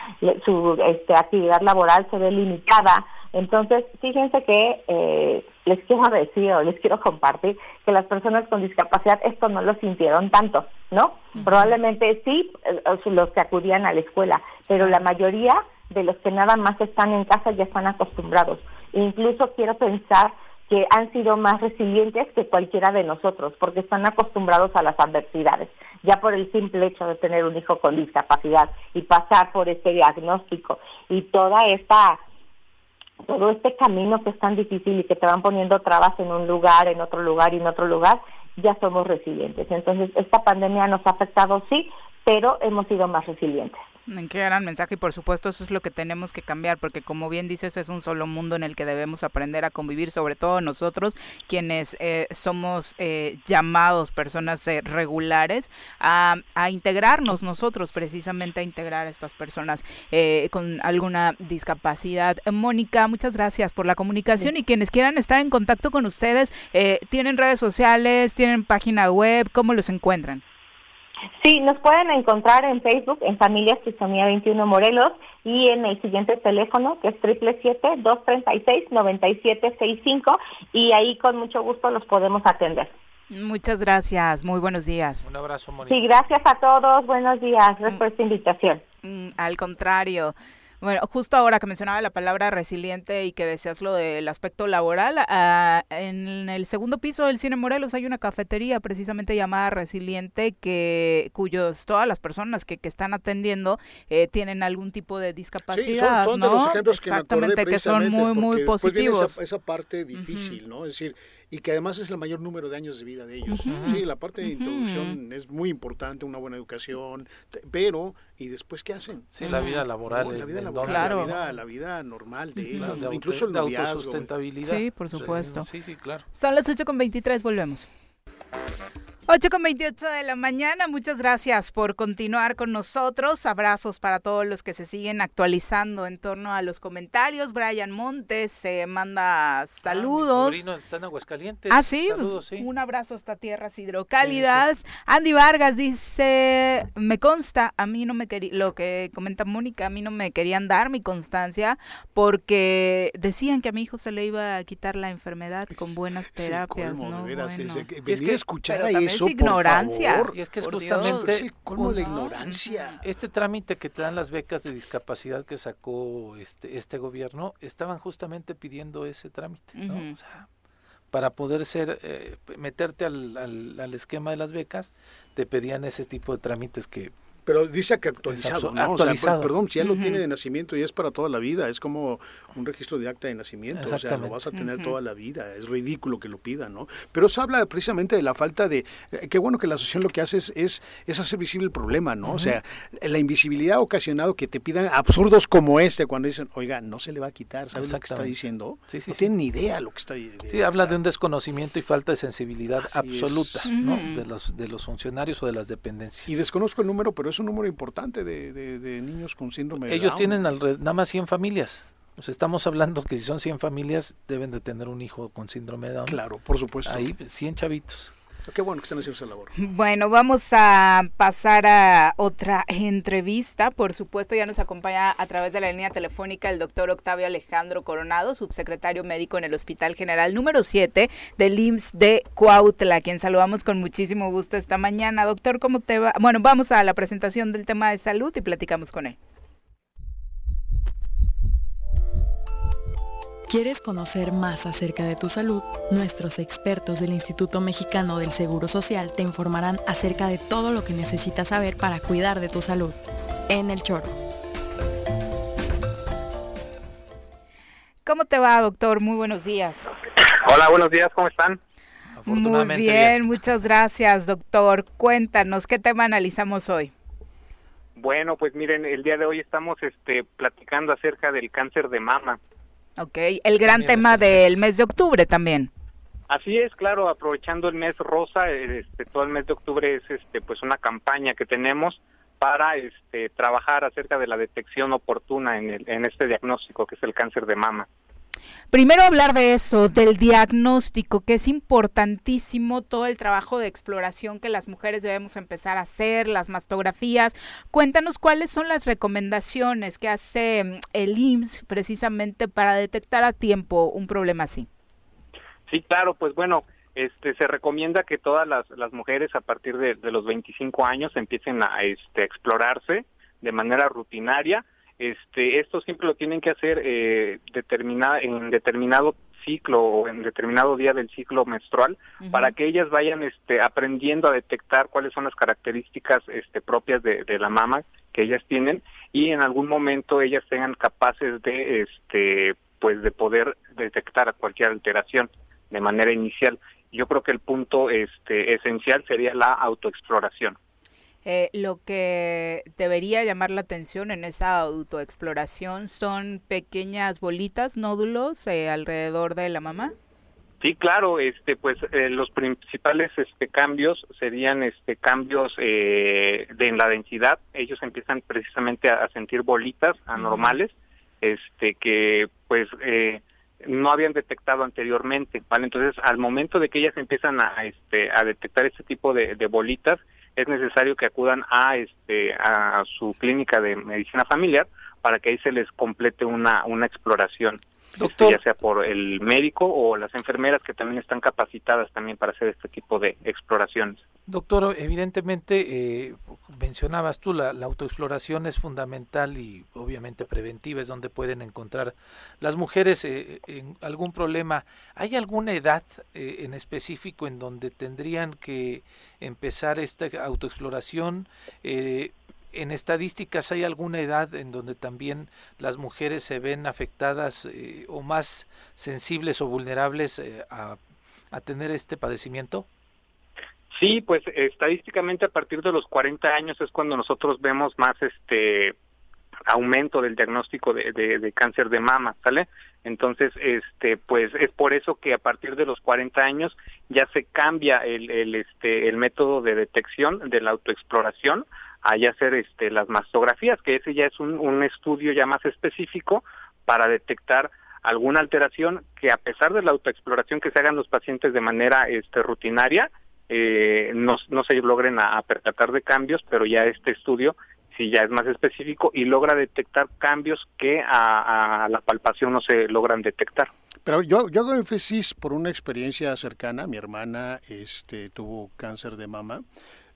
Su este, actividad laboral se ve limitada. Entonces, fíjense que eh, les quiero decir o les quiero compartir que las personas con discapacidad esto no lo sintieron tanto, ¿no? Probablemente sí eh, los que acudían a la escuela, pero la mayoría de los que nada más están en casa ya están acostumbrados. E incluso quiero pensar que han sido más resilientes que cualquiera de nosotros, porque están acostumbrados a las adversidades, ya por el simple hecho de tener un hijo con discapacidad y pasar por este diagnóstico y toda esta todo este camino que es tan difícil y que te van poniendo trabas en un lugar, en otro lugar y en otro lugar, ya somos resilientes. Entonces, esta pandemia nos ha afectado, sí, pero hemos sido más resilientes. Qué gran mensaje y por supuesto eso es lo que tenemos que cambiar porque como bien dices es un solo mundo en el que debemos aprender a convivir, sobre todo nosotros quienes eh, somos eh, llamados personas eh, regulares a, integrarnos nosotros precisamente a integrar a estas personas con alguna discapacidad. Mónica, muchas gracias por la comunicación y quienes quieran estar en contacto con ustedes, ¿tienen redes sociales, tienen página web? ¿Cómo los encuentran? Sí, nos pueden encontrar en Facebook en Familias Trisomía 21 Morelos y en el siguiente teléfono que es 777-236-9765 y ahí con mucho gusto los podemos atender. Muchas gracias, muy buenos días. Un abrazo, Mónica. Sí, gracias a todos, buenos días, gracias por esta invitación. Mm, al contrario. Bueno, justo ahora que mencionaba la palabra resiliente y que decías lo del aspecto laboral, ah, en el segundo piso del Cine Morelos hay una cafetería precisamente llamada Resiliente que cuyos todas las personas que, que están atendiendo eh, tienen algún tipo de discapacidad, sí, son, de los ejemplos que Exactamente, que son muy muy positivos. Esa, esa, parte difícil, ¿no? Es decir, y que además es el mayor número de años de vida de ellos. Sí, la parte de introducción es muy importante, una buena educación, pero ¿y después qué hacen? Sí, la vida laboral. la vida laboral, la, vida, normal de ellos, incluso el de autosustentabilidad. Sí, por supuesto. Sí, sí, claro. Son las 8 con 23, volvemos. 8 con 28 de la mañana, muchas gracias por continuar con nosotros. Abrazos para todos los que se siguen actualizando en torno a los comentarios. Brian Montes se manda saludos. Ah, está en Aguascalientes. Ah, sí, pues, un abrazo hasta tierras hidrocálidas. Andy Vargas dice, me consta, a mí no me quería, lo que comenta Mónica, a mí no me querían dar mi constancia porque decían que a mi hijo se le iba a quitar la enfermedad con buenas terapias. ¿no? es, que escuchar ahí es ignorancia. Y es que es justamente el colmo de ignorancia. Este trámite que te dan las becas de discapacidad que sacó este este gobierno estaban justamente pidiendo ese trámite, ¿no? O sea, para poder ser eh, meterte al, al, al esquema de las becas te pedían ese tipo de trámites que Pero dice que actualizado, ¿no? Actualizado. O sea, perdón, si ya lo tiene de nacimiento y es para toda la vida, es como un registro de acta de nacimiento, o sea, lo vas a tener toda la vida, es ridículo que lo pida, ¿no? Pero eso habla precisamente de la falta de, eh, qué bueno que la asociación lo que hace es, es, hacer visible el problema, ¿no? O sea, la invisibilidad ha ocasionado que te pidan absurdos como este, cuando dicen, oiga, no se le va a quitar, ¿sabes lo que está diciendo? Sí, sí, no tienen ni idea lo que está diciendo. Sí, habla de un desconocimiento y falta de sensibilidad absoluta, ¿no? De los, de los funcionarios o de las dependencias. Y desconozco el número, pero es un número importante de, de, niños con síndrome de Ellos tienen nada más 100 familias. Pues estamos hablando que si son 100 familias, deben de tener un hijo con síndrome de Down. Claro, por supuesto. Ahí 100 chavitos. Qué bueno que están haciendo esa labor. Bueno, vamos a pasar a otra entrevista. Por supuesto, ya nos acompaña a través de la línea telefónica el doctor Octavio Alejandro Coronado, subsecretario médico en el Hospital General número 7 del IMSS de Cuautla, quien saludamos con muchísimo gusto esta mañana. Doctor, ¿cómo te va? Bueno, vamos a la presentación del tema de salud y platicamos con él. ¿Quieres conocer más acerca de tu salud? Nuestros expertos del Instituto Mexicano del Seguro Social te informarán acerca de todo lo que necesitas saber para cuidar de tu salud. En el choro. ¿Cómo te va, doctor? Muy buenos días. Hola, buenos días, ¿cómo están? Muy bien, muchas gracias, doctor. Cuéntanos, ¿qué tema analizamos hoy? Bueno, pues miren, el día de hoy estamos este, platicando acerca del cáncer de mama. Ok, el gran tema del mes de octubre también. Así es, claro, aprovechando el mes rosa, este, todo el mes de octubre es este, pues una campaña que tenemos para este, trabajar acerca de la detección oportuna en, el, en este diagnóstico que es el cáncer de mama. Primero hablar de eso, del diagnóstico, que es importantísimo todo el trabajo de exploración que las mujeres debemos empezar a hacer, las mastografías. Cuéntanos cuáles son las recomendaciones que hace mm, el IMSS precisamente para detectar a tiempo un problema así. Sí, claro, pues bueno, este, se recomienda que todas las, las mujeres a partir de, los 25 años empiecen a este, explorarse de manera rutinaria este, esto siempre lo tienen que hacer eh, en determinado ciclo o en determinado día del ciclo menstrual para que ellas vayan este, aprendiendo a detectar cuáles son las características este, propias de, la mama que ellas tienen y en algún momento ellas tengan capaces de este pues de poder detectar cualquier alteración de manera inicial. Yo creo que el punto este esencial sería la autoexploración. Eh, lo que debería llamar la atención en esa autoexploración son pequeñas bolitas, nódulos eh, alrededor de la mamá. Sí, claro, este, pues eh, los principales este, cambios serían este, cambios de, en la densidad. Ellos empiezan precisamente a, sentir bolitas anormales, este, que pues no habían detectado anteriormente, ¿vale? Entonces, al momento de que ellas empiezan a, este, a detectar este tipo de bolitas, es necesario que acudan a este a su clínica de medicina familiar para que ahí se les complete una una exploración Doctor. ya sea por el médico o las enfermeras que también están capacitadas también para hacer este tipo de exploraciones. Doctor, evidentemente eh, mencionabas tú, la, autoexploración es fundamental y obviamente preventiva, es donde pueden encontrar las mujeres eh, en algún problema. ¿Hay alguna edad eh, en específico en donde tendrían que empezar esta autoexploración? En estadísticas hay alguna edad en donde también las mujeres se ven afectadas eh, o más sensibles o vulnerables eh, a, tener este padecimiento? Sí, pues estadísticamente a partir de los 40 años es cuando nosotros vemos más este aumento del diagnóstico de, de, cáncer de mama, ¿sale? Entonces, este, pues es por eso que a partir de los 40 años ya se cambia el, el, este, el método de detección de la autoexploración a hacer este, las mastografías, que ese ya es un, estudio ya más específico para detectar alguna alteración que a pesar de la autoexploración que se hagan los pacientes de manera este, rutinaria, eh, no, no se logren a, percatar de cambios, pero ya este estudio sí ya es más específico y logra detectar cambios que a, a la palpación no se logran detectar. Pero yo, yo hago énfasis por una experiencia cercana. Mi hermana este, tuvo cáncer de mama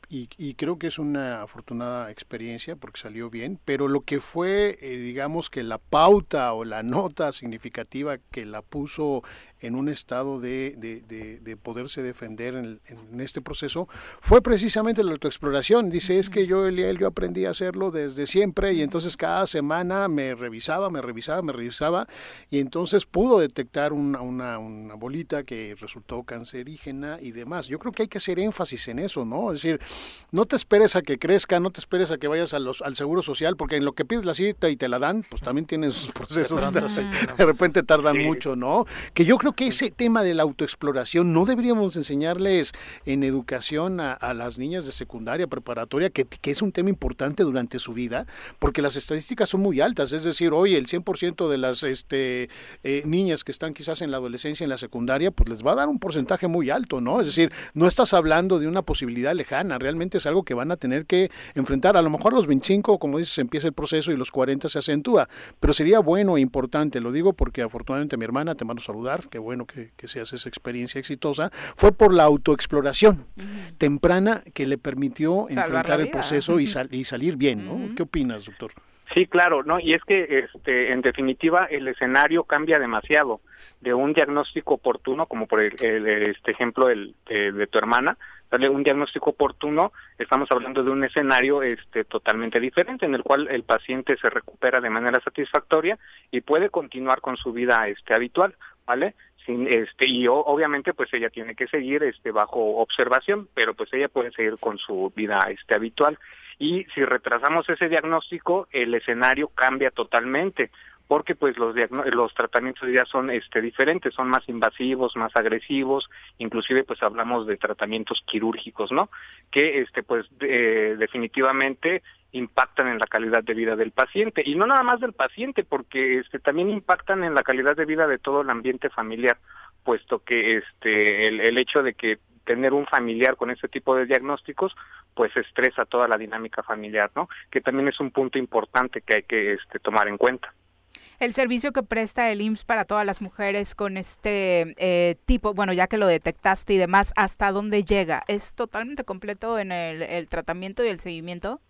y, creo que es una afortunada experiencia porque salió bien, pero lo que fue, eh, digamos que la pauta o la nota significativa que la puso en un estado de, de, poderse defender en, este proceso, fue precisamente la autoexploración. Dice, es que yo, Eliel, yo aprendí a hacerlo desde siempre y entonces cada semana me revisaba, me revisaba, me revisaba y entonces pudo detectar una, una, una bolita que resultó cancerígena y demás. Yo creo que hay que hacer énfasis en eso, ¿no? Es decir, no te esperes a que crezca, no te esperes a que vayas a los, al seguro social, porque en lo que pides la cita y te la dan, pues también tienes sus procesos, de, repente tardan mucho, ¿no? Que yo que ese tema de la autoexploración no deberíamos enseñarles en educación a, las niñas de secundaria, preparatoria, que, que, es un tema importante durante su vida, porque las estadísticas son muy altas, es decir, hoy el 100% de las este, eh, niñas que están quizás en la adolescencia, en la secundaria, pues les va a dar un porcentaje muy alto, ¿no? Es decir, no estás hablando de una posibilidad lejana, realmente es algo que van a tener que enfrentar. A lo mejor los 25, como dices, empieza el proceso y los 40 se acentúa, pero sería bueno e importante, lo digo porque afortunadamente mi hermana, te mando a saludar, qué bueno que, que seas esa experiencia exitosa, fue por la autoexploración temprana que le permitió enfrentar el proceso y, y, salir bien, ¿no? ¿Qué opinas, doctor? Sí, claro, no, y es que este, en definitiva el escenario cambia demasiado de un diagnóstico oportuno, como por el, este ejemplo el, de tu hermana, darle un diagnóstico oportuno, estamos hablando de un escenario este, totalmente diferente, en el cual el paciente se recupera de manera satisfactoria y puede continuar con su vida este, habitual, ¿vale? Sin, este, y obviamente pues ella tiene que seguir este, bajo observación, pero pues ella puede seguir con su vida este, habitual y si retrasamos ese diagnóstico el escenario cambia totalmente porque pues los los tratamientos ya son este diferentes son más invasivos más agresivos inclusive pues hablamos de tratamientos quirúrgicos no que este pues definitivamente impactan en la calidad de vida del paciente y no nada más del paciente porque este también impactan en la calidad de vida de todo el ambiente familiar puesto que este el, hecho de que tener un familiar con ese tipo de diagnósticos, pues estresa toda la dinámica familiar, ¿no? Que también es un punto importante que hay que este, tomar en cuenta. El servicio que presta el IMSS para todas las mujeres con este eh, tipo, bueno, ya que lo detectaste y demás, ¿hasta dónde llega? ¿Es totalmente completo en el tratamiento y el seguimiento?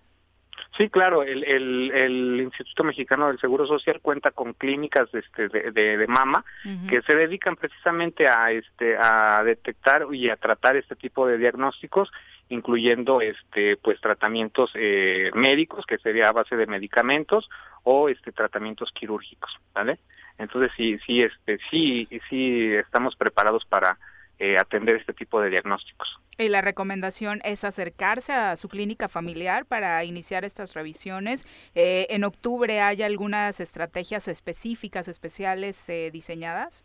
Sí, claro, el, el, el, Instituto Mexicano del Seguro Social cuenta con clínicas este, de, de, de mama que se dedican precisamente a, este, a detectar y a tratar este tipo de diagnósticos, incluyendo este, pues tratamientos eh, médicos, que sería a base de medicamentos, o este, tratamientos quirúrgicos, ¿vale? Entonces sí, sí, este, sí, sí estamos preparados para eh, atender este tipo de diagnósticos. Y la recomendación es acercarse a su clínica familiar para iniciar estas revisiones. Eh, ¿En octubre hay algunas estrategias específicas, especiales eh, diseñadas?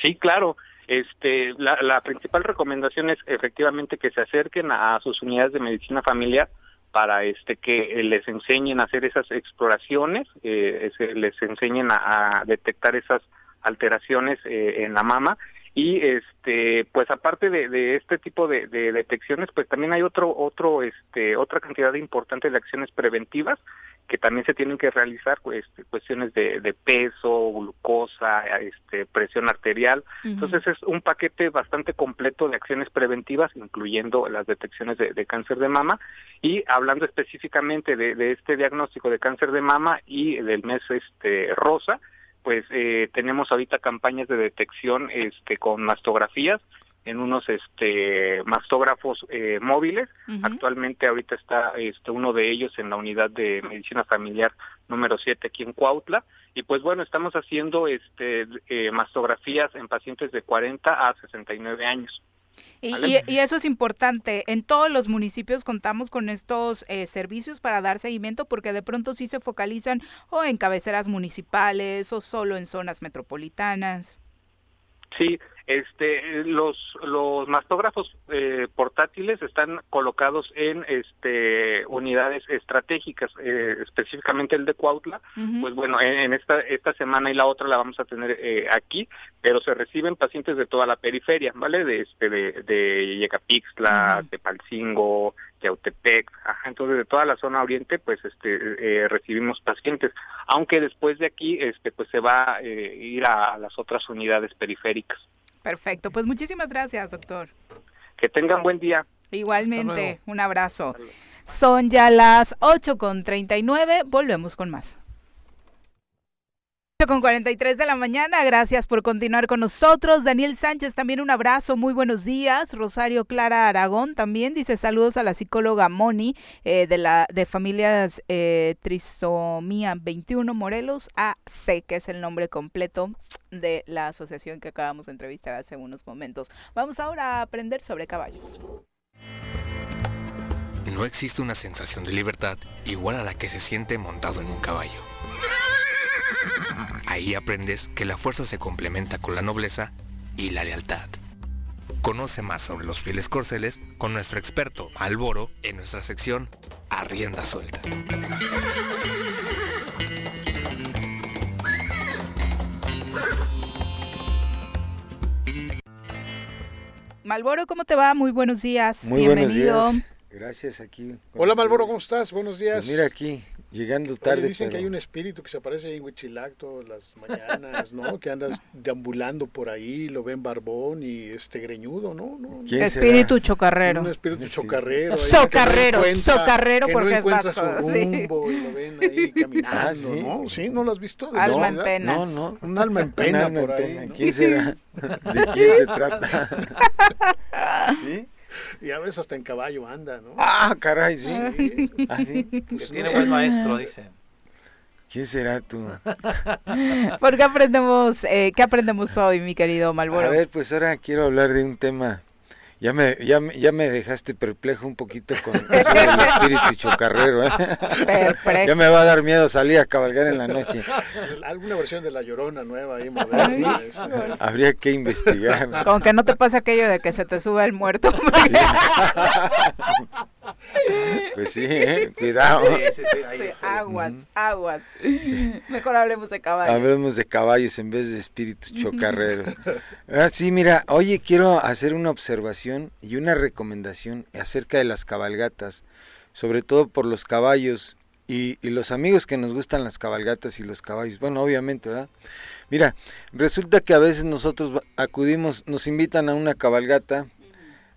Sí, claro. Este, la, la, principal recomendación es efectivamente que se acerquen a, sus unidades de medicina familiar para este que les enseñen a hacer esas exploraciones, eh, les enseñen a, a detectar esas alteraciones en la mama y este pues aparte de, este tipo de, detecciones pues también hay otro otro este otra cantidad importante de acciones preventivas que también se tienen que realizar pues, cuestiones de, peso glucosa este presión arterial. Entonces es un paquete bastante completo de acciones preventivas incluyendo las detecciones de, cáncer de mama. Y hablando específicamente de, de este diagnóstico de cáncer de mama y del mes este rosa pues eh, tenemos ahorita campañas de detección este con mastografías en unos este mastógrafos eh, móviles. Actualmente ahorita está este uno de ellos en la unidad de medicina familiar número 7 aquí en Cuautla y pues bueno, estamos haciendo este eh, mastografías en pacientes de 40 a 69 años. Y, eso es importante. En todos los municipios contamos con estos eh, servicios para dar seguimiento porque de pronto sí se focalizan o en cabeceras municipales o solo en zonas metropolitanas. Sí, este, los, los mastógrafos eh, portátiles están colocados en este, unidades estratégicas, eh, específicamente el de Cuautla. Pues bueno, en, esta, esta semana y la otra la vamos a tener eh, aquí, pero se reciben pacientes de toda la periferia, ¿vale? De, este, de, de Yecapixtla, de Palcingo, de Autepec, entonces de toda la zona oriente, pues este, recibimos pacientes, aunque después de aquí, este, pues se va a ir a las otras unidades periféricas. Perfecto, pues muchísimas gracias, doctor. Que tengan buen día. Igualmente, un abrazo. Son ya las 8 con 39, volvemos con más. Con 43 de la mañana, gracias por continuar con nosotros. Daniel Sánchez, también un abrazo, muy buenos días. Rosario Clara Aragón también dice saludos a la psicóloga Moni eh, de la de familias eh, Trisomía 21 Morelos AC, que es el nombre completo de la asociación que acabamos de entrevistar hace unos momentos. Vamos ahora a aprender sobre caballos. No existe una sensación de libertad igual a la que se siente montado en un caballo. Ahí aprendes que la fuerza se complementa con la nobleza y la lealtad. Conoce más sobre los fieles corceles con nuestro experto Alboro en nuestra sección Arrienda Suelta. Malboro, ¿cómo te va? Muy buenos días. Muy Bienvenido. buenos días. Gracias aquí. Hola Malboro, ¿cómo estás? Buenos días. Pues mira aquí, llegando tarde. Oye, dicen que pero- hay un espíritu que se aparece ahí en Huichilac todas las mañanas, ¿no? Que andas deambulando por ahí, lo ven barbón y este greñudo, ¿no? no, no. ¿Quién Espíritu chocarrero. Un espíritu chocarrero. Socarrero, que no socarrero que porque no es encuentra vasco, su sí. rumbo y lo ven ahí caminando, Ah, ¿sí? ¿no? Sí, ¿no lo has visto? De Alma en pena. No, no. Un alma en pena alma por en ahí. pena. ¿no? ¿Quién será? ¿De quién se trata? ¿Sí? Y a veces hasta en caballo anda, ¿no? Ah, caray, sí. Sí. Ah, sí. Que Pues tiene no buen sé. maestro, dicen. ¿Quién será tú? ¿Por qué aprendemos, eh, qué aprendemos hoy, mi querido Malboro? A ver, pues ahora quiero hablar de un tema. Ya me, ya, me- ya me dejaste perplejo un poquito con eso del espíritu chocarrero. ¿eh? Ya me va a dar miedo salir a cabalgar en la noche. Alguna versión de La Llorona nueva ahí ¿Ah, moderna. eso, ¿no? Habría que investigar. Con que no te pase aquello de que se te sube el muerto. Pues sí, ¿eh? cuidado. Sí, sí, sí, ahí aguas, aguas. Mejor hablemos de caballos. Hablemos de caballos en vez de espíritus chocarreros. Ah, sí, mira, oye, quiero hacer una observación y una recomendación acerca de las cabalgatas, sobre todo por los caballos y, y los amigos que nos gustan las cabalgatas y los caballos. Bueno, obviamente, ¿verdad? Mira, resulta que a veces nosotros acudimos, nos invitan a una cabalgata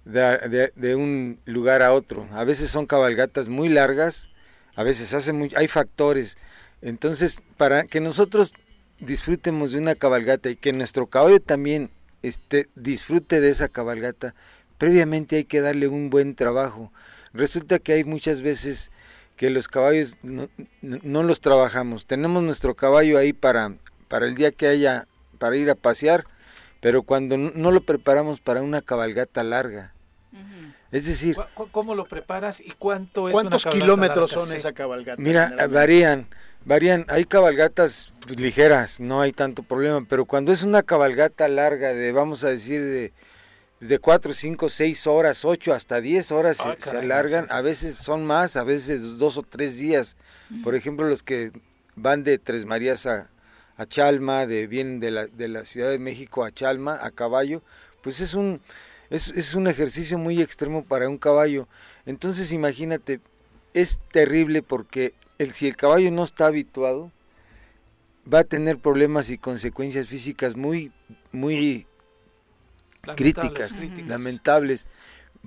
de, de- un lugar a otro. A veces son cabalgatas muy largas, a veces hace hay factores. Entonces, para que nosotros disfrutemos de una cabalgata y que nuestro caballo también este, disfrute de esa cabalgata, previamente hay que darle un buen trabajo. Resulta que hay muchas veces que los caballos no, no- no los trabajamos. Tenemos nuestro caballo ahí para, para el día que haya, para ir a pasear, pero cuando no, no lo preparamos para una cabalgata larga. Es decir, ¿Cu- cu- ¿Cómo lo preparas y cuánto es ¿Cuántos una kilómetros larga? son Sí. esa cabalgata? Mira, varían, varían. Hay cabalgatas pues, ligeras, no hay tanto problema, pero cuando es una cabalgata larga de, vamos a decir, de, de 4, 5, 6 horas, 8 hasta 10 horas Ah, se, se caray, alargan, sí, sí, a veces son más, a veces dos o tres días. Por ejemplo, los que van de Tres Marías a, a Chalma, de, vienen de la, de la Ciudad de México a Chalma, a caballo, pues es un, es, es un ejercicio muy extremo para un caballo. Entonces imagínate, es terrible porque el, si el caballo no está habituado, va a tener problemas y consecuencias físicas muy, muy Lamentables, críticas, lamentables.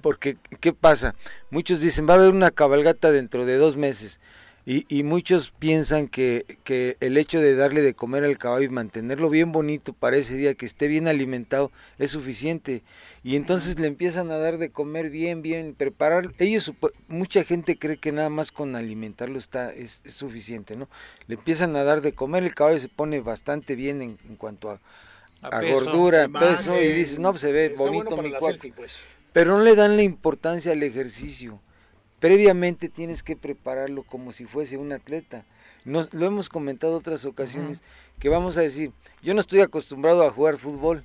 Porque, ¿qué pasa? Muchos dicen, va a haber una cabalgata dentro de dos meses. Y, y muchos piensan que, que el hecho de darle de comer al caballo y mantenerlo bien bonito para ese día, que esté bien alimentado, es suficiente. Y entonces le empiezan a dar de comer bien, bien, preparar. Ellos, mucha gente cree que nada más con alimentarlo está, es, es suficiente, ¿no? Le empiezan a dar de comer, el caballo se pone bastante bien en, en cuanto a, A a peso. gordura, Imagen. peso, y dices, no, pues se ve bonito bueno mi cuerpo selfie, pues. pero no le dan la importancia al ejercicio. Previamente tienes que prepararlo como si fuese un atleta. Nos, lo hemos comentado otras ocasiones, que vamos a decir, yo no estoy acostumbrado a jugar fútbol.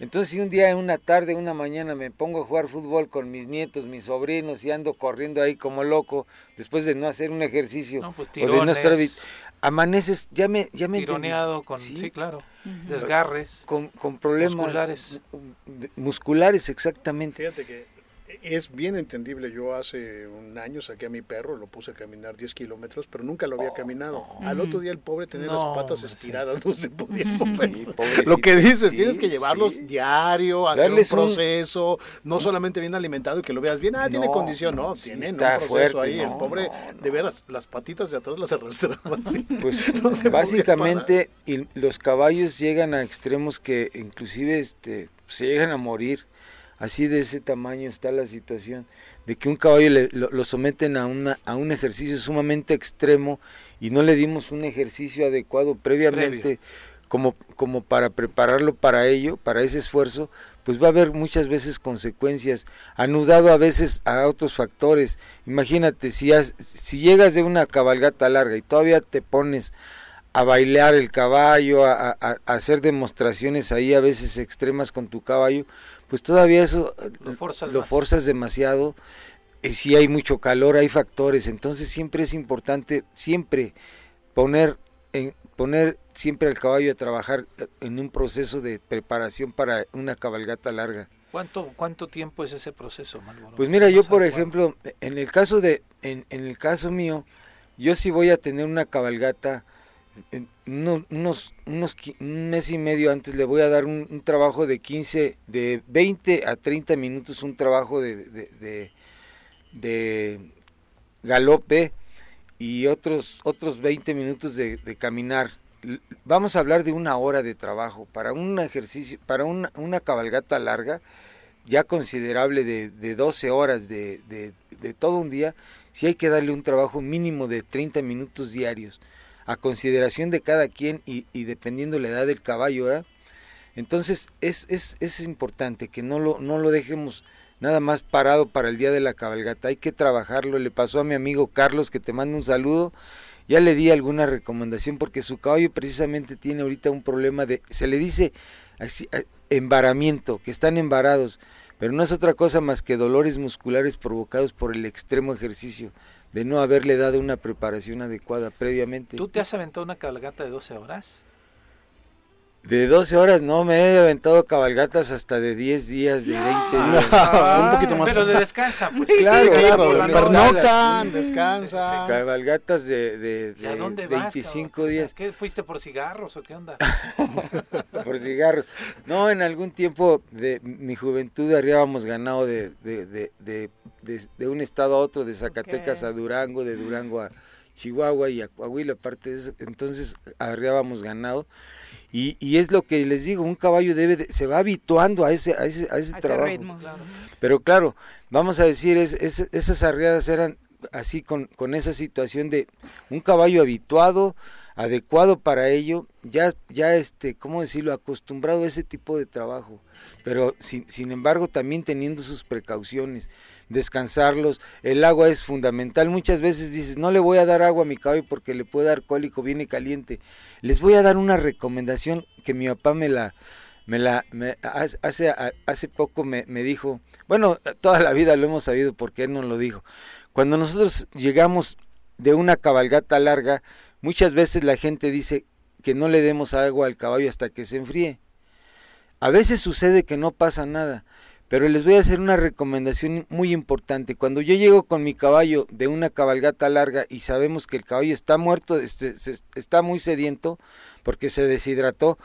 Entonces si un día, en una tarde, una mañana me pongo a jugar fútbol con mis nietos, mis sobrinos y ando corriendo ahí como loco, después de no hacer un ejercicio No, pues o de no estar amaneces, ya me, ya me tironeado con, Sí, sí, claro, desgarres. con, con problemas musculares. musculares exactamente. Fíjate que es bien entendible. Yo hace un año saqué a mi perro, lo puse a caminar 10 kilómetros, pero nunca lo había Oh, caminado. Al otro día el pobre tenía No, las patas sí. estiradas, no se podía mover. lo que dices, Sí, tienes que llevarlos sí. diario, hacer Darles un un- proceso, no solamente bien alimentado y que lo veas bien, ah, tiene No, condición, no, está un proceso fuerte, ahí. el pobre, no, de veras, las patitas de atrás las arrastraba. así. Pues se básicamente y los caballos llegan a extremos que inclusive este, se llegan a morir. Así de ese tamaño está la situación, de que un caballo le- lo, lo someten a, una, a un ejercicio sumamente extremo y no le dimos un ejercicio adecuado previamente como, como para prepararlo para ello, para ese esfuerzo, pues va a haber muchas veces consecuencias, anudado a veces a otros factores. Imagínate, si, has- si llegas de una cabalgata larga y todavía te pones a bailar el caballo, a, a- a hacer demostraciones ahí a veces extremas con tu caballo, pues todavía eso Lo forzas lo más. forzas demasiado. Eh, si hay mucho calor, hay factores, entonces siempre es importante siempre poner en, poner siempre al caballo a trabajar eh, en un proceso de preparación para una cabalgata larga. ¿Cuánto, ¿Cuánto tiempo es ese proceso, Malboro? Pues mira, yo por ejemplo, en el caso de, en, en el caso mío, yo sí voy a tener una cabalgata, unos, unos, un mes y medio antes le voy a dar un, trabajo de 15, de 20 a 30 minutos, un trabajo de, de, galope y otros, otros 20 minutos de, caminar. Vamos a hablar de una hora de trabajo para un ejercicio, para una, una cabalgata larga, ya considerable de, de 12 horas de, de, todo un día, sí hay que darle un trabajo mínimo de 30 minutos diarios, a consideración de cada quien y, y dependiendo la edad del caballo. Entonces es, es, es importante que no lo, no lo dejemos nada más parado para el día de la cabalgata, hay que trabajarlo, le pasó a mi amigo Carlos que te manda un saludo, ya le di alguna recomendación porque su caballo precisamente tiene ahorita un problema de, se le dice así, embaramiento, que están embarados, pero no es otra cosa más que dolores musculares provocados por el extremo ejercicio, de no haberle dado una preparación adecuada previamente. ¿Tú te has aventado una cabalgata de 12 horas? De 12 horas no, me he aventado cabalgatas hasta de 10 días, de 20 días. un poquito más. Pero de descansa, pues. Claro, Sí, claro, de noche. pernoctan, Sí, descansan. Cabalgatas de, de, ¿Y a de dónde vas, 25 cabrón? O sea, días ¿Qué, ¿Fuiste por cigarros o qué onda? por cigarros. No, en algún tiempo de mi juventud arribábamos ganado de, de, de, de, de- de un estado a otro, de Zacatecas a Durango, de Durango a Chihuahua y a Coahuila, aparte de eso. Entonces arribábamos ganado. Y, y es lo que les digo, un caballo debe de- se va habituando a ese, a ese, a ese A ese trabajo. Pero claro, vamos a decir, es, es- esas arriadas eran así con, con esa situación de un caballo habituado, adecuado para ello, ya, ya este, ¿cómo decirlo?, acostumbrado a ese tipo de trabajo, pero sin, embargo también teniendo sus precauciones, descansarlos, el agua es fundamental, muchas veces dices, no le voy a dar agua a mi caballo porque le puede dar cólico, viene caliente, les voy a dar una recomendación que mi papá me la, me la, hace, hace poco me, me dijo, bueno, toda la vida lo hemos sabido porque él nos lo dijo. Cuando nosotros llegamos de una cabalgata larga, muchas veces la gente dice que no le demos agua al caballo hasta que se enfríe. A veces sucede que no pasa nada, pero les voy a hacer una recomendación muy importante. Cuando yo llego con mi caballo de una cabalgata larga y sabemos que el caballo está muerto, este, está muy sediento porque se deshidrató,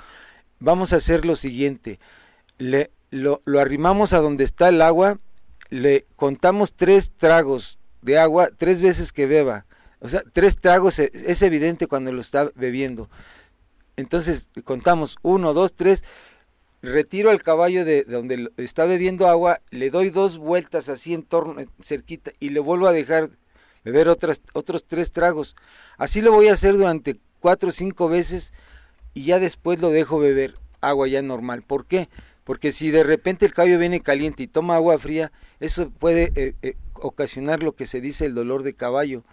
vamos a hacer lo siguiente. Le, lo, lo arrimamos a donde está el agua, le contamos tres tragos de agua, tres veces que beba. O sea, tres tragos e- es evidente cuando lo está bebiendo. Entonces contamos uno, dos, tres. Retiro al caballo de, de donde está bebiendo agua, le doy dos vueltas así en torno, cerquita, y le vuelvo a dejar beber otras, otros tres tragos. Así lo voy a hacer durante cuatro o cinco veces y ya después lo dejo beber agua ya normal. ¿Por qué? Porque si de repente el caballo viene caliente y toma agua fría, eso puede eh, eh, ocasionar lo que se dice el dolor de caballo,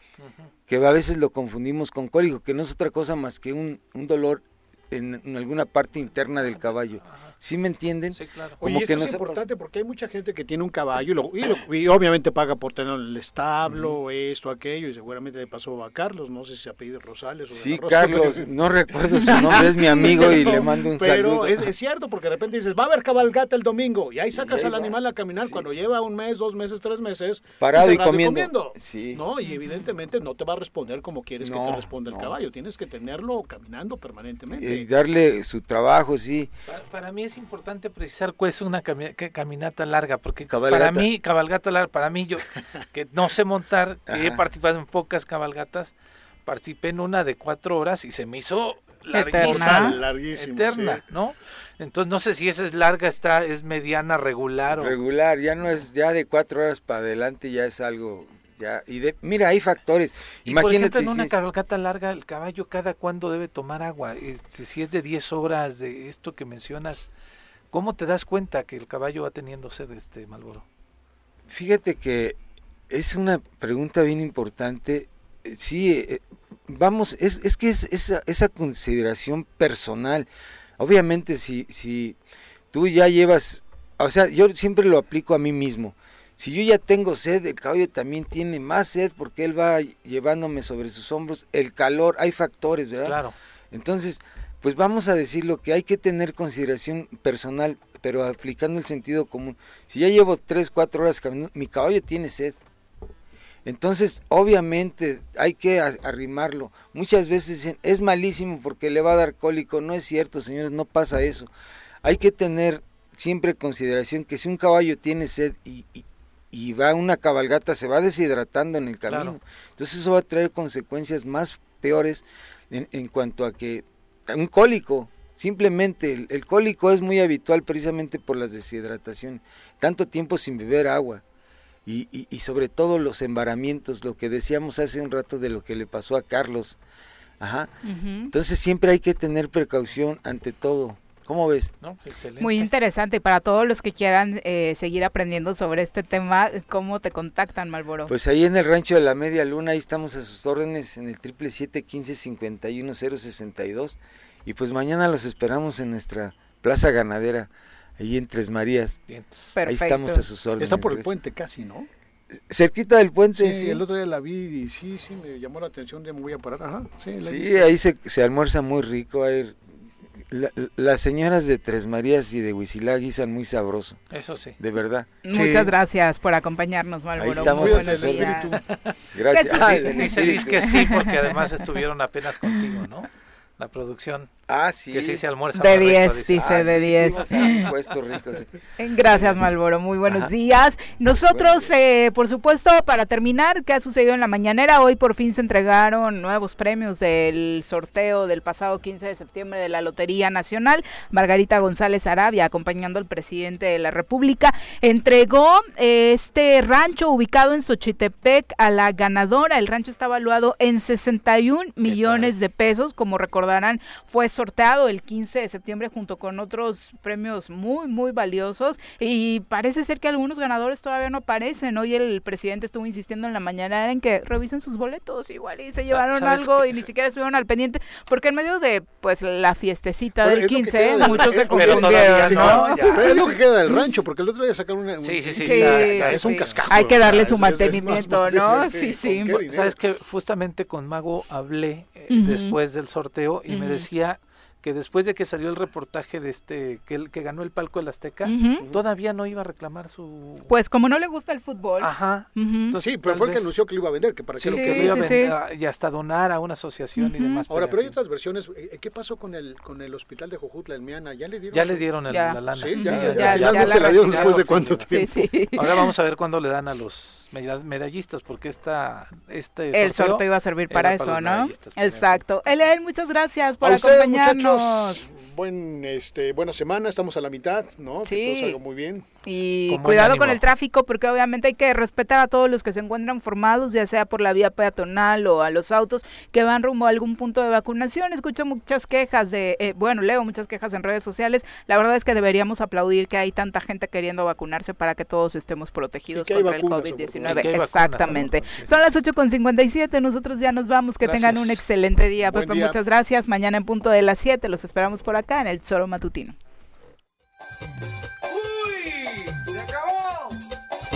que a veces lo confundimos con cólico, que no es otra cosa más que un, un dolor en, en alguna parte interna del caballo. ¿Sí me entienden? Sí, claro. Como Oye, que esto no es se- importante porque hay mucha gente que tiene un caballo y, lo- y lo- y obviamente paga por tener el establo, esto, aquello, y seguramente le pasó a Carlos, no sé si se apellido Rosales o Sí, Rosa, Carlos, pero- no recuerdo su nombre, es mi amigo y le mando un Pero saludo. es, es cierto, porque de repente dices, va a haber cabalgata el domingo, y ahí sacas ahí al va. animal a caminar cuando lleva un mes, dos meses, tres meses. Parado y comiendo. Sí. ¿No? Y evidentemente no te va a responder como quieres que te responda el no. caballo, tienes que tenerlo caminando permanentemente. Y darle su trabajo, sí. Para, para mí es importante precisar cuál es una cami- caminata larga, porque Cabalgata. para mí, cabalgata larga, para mí, yo que no sé montar, que he participado en pocas cabalgatas, participé en una de cuatro horas y se me hizo Eterna. larguísima. Larguísimo, Eterna, sí. ¿no? Entonces no sé si esa es larga, está, es mediana, regular o... Regular, ya no es, ya de cuatro horas para adelante ya es algo, ya, y de, mira, hay factores. Y por Imagínate ejemplo, en una cabalgata larga, el caballo cada cuándo debe tomar agua. Este, si es de 10 horas de esto que mencionas, ¿cómo te das cuenta que el caballo va teniendo sed, este Malboro? Fíjate que es una pregunta bien importante. Eh, Sí, eh, vamos, es, es que es esa, esa consideración personal. Obviamente, si, si tú ya llevas, o sea, yo siempre lo aplico a mí mismo. Si yo ya tengo sed, el caballo también tiene más sed porque él va llevándome sobre sus hombros. El calor, hay factores, ¿verdad? Claro. Entonces, pues vamos a decir lo que hay que tener consideración personal, pero aplicando el sentido común. Si ya llevo tres, cuatro horas caminando, mi caballo tiene sed. Entonces, obviamente, hay que arrimarlo. Muchas veces dicen, es malísimo porque le va a dar cólico. No es cierto, señores, no pasa eso. Hay que tener siempre consideración que si un caballo tiene sed y, y- y va una cabalgata, se va deshidratando en el camino. Claro. Entonces eso va a traer consecuencias más peores en, en cuanto a que un cólico, simplemente el, el cólico es muy habitual precisamente por las deshidrataciones, tanto tiempo sin beber agua y, y- y sobre todo los embaramientos, lo que decíamos hace un rato de lo que le pasó a Carlos. Ajá. Entonces siempre hay que tener precaución ante todo. ¿Cómo ves? ¿no? Excelente. Muy interesante. Y para todos los que quieran eh, seguir aprendiendo sobre este tema, ¿cómo te contactan, Malboro? Pues ahí en el rancho de la Media Luna, ahí estamos a sus órdenes en el triple siete quince cincuenta y uno cero sesenta y dos. Y pues mañana los esperamos en nuestra plaza ganadera, ahí en Tres Marías. Ahí estamos a sus órdenes. Está por el puente casi, ¿no? Cerquita del puente, Sí, sí. el otro día la vi y sí, sí, me llamó la atención, ya me voy a parar. Ajá, sí, Sí, ahí se, se almuerza muy rico. ahí- la- las señoras de Tres Marías y de Huizilá guisan muy sabroso, Eso sí. de verdad. Muchas gracias por acompañarnos, Malboro. estamos Muy a buenos sus días. Gracias. sí. Dice, espíritu. dice que sí, porque además estuvieron apenas contigo, ¿no? La producción, Ah, sí. que sí se almuerza. De muy rico, 10, dice, Ah, de sí, 10. fuimos a un puesto rico, sí. Gracias, Malboro. Muy buenos Ajá. días. Nosotros, eh, por supuesto, para terminar, ¿qué ha sucedido en la mañanera? Hoy por fin se entregaron nuevos premios del sorteo del pasado 15 de septiembre de la Lotería Nacional. Margarita González Arabia, acompañando al presidente de la República, entregó eh, este rancho ubicado en Xochitepec a la ganadora. El rancho está valuado en 61 millones de pesos. Como recordarán, fue sorteado el 15 de septiembre junto con otros premios muy, muy valiosos. Y parece ser que algunos ganadores todavía no aparecen. Hoy el presidente estuvo insistiendo en la mañana en que revisen sus boletos igual y se llevaron ¿sabes algo y ni siquiera estuvieron al pendiente. Porque en medio de pues la fiestecita del es lo que 15, queda del- muchos se Pero todavía confundieron, sí, ¿no? Pero es lo que queda del rancho, porque el otro día sacaron una... Sí, sí, sí, Sí, está- está- es un cascajo. Hay que darle su mantenimiento, ¿no? Sí, ¿con sí. Sabes que justamente con Mago hablé eh, después del sorteo y me decía que después de que salió el reportaje de este que, el, que ganó el palco del Azteca, todavía no iba a reclamar su Pues como no le gusta el fútbol. Ajá. Entonces, Sí, pero fue el que anunció que lo iba a vender, que para Sí, lo que quería. lo iba a sí, sí. vender y hasta donar a una asociación y demás. Ahora, pero hay otras versiones. Eh, ¿Qué pasó con el con el hospital de Jojutla, el Miana? ¿Ya le dieron? ya su- le dieron el- Ya. la lana. Sí, Sí, ya, ya, ya, ya, finalmente ya se la dieron después de sí, cuánto Sí, tiempo. sí. Ahora vamos a ver cuándo le dan a los meda- medallistas, porque esta, este El sorteo iba a servir para eso, ¿no? Exacto. Elel, muchas gracias por acompañarnos. Buen, este, buena semana, estamos a la mitad, ¿no? Sí. Que todo salga muy bien. Y cuidado con el tráfico porque obviamente hay que respetar a todos los que se encuentran formados, ya sea por la vía peatonal o a los autos que van rumbo a algún punto de vacunación. Escucho muchas quejas de, eh, bueno, leo muchas quejas en redes sociales. La verdad es que deberíamos aplaudir que hay tanta gente queriendo vacunarse para que todos estemos protegidos contra el COVID-19. Exactamente. Son las 8.57, nosotros ya nos vamos. Que tengan un excelente día, Pepe. Muchas gracias. Mañana en punto de las 7 los esperamos por acá en el Zoro Matutino.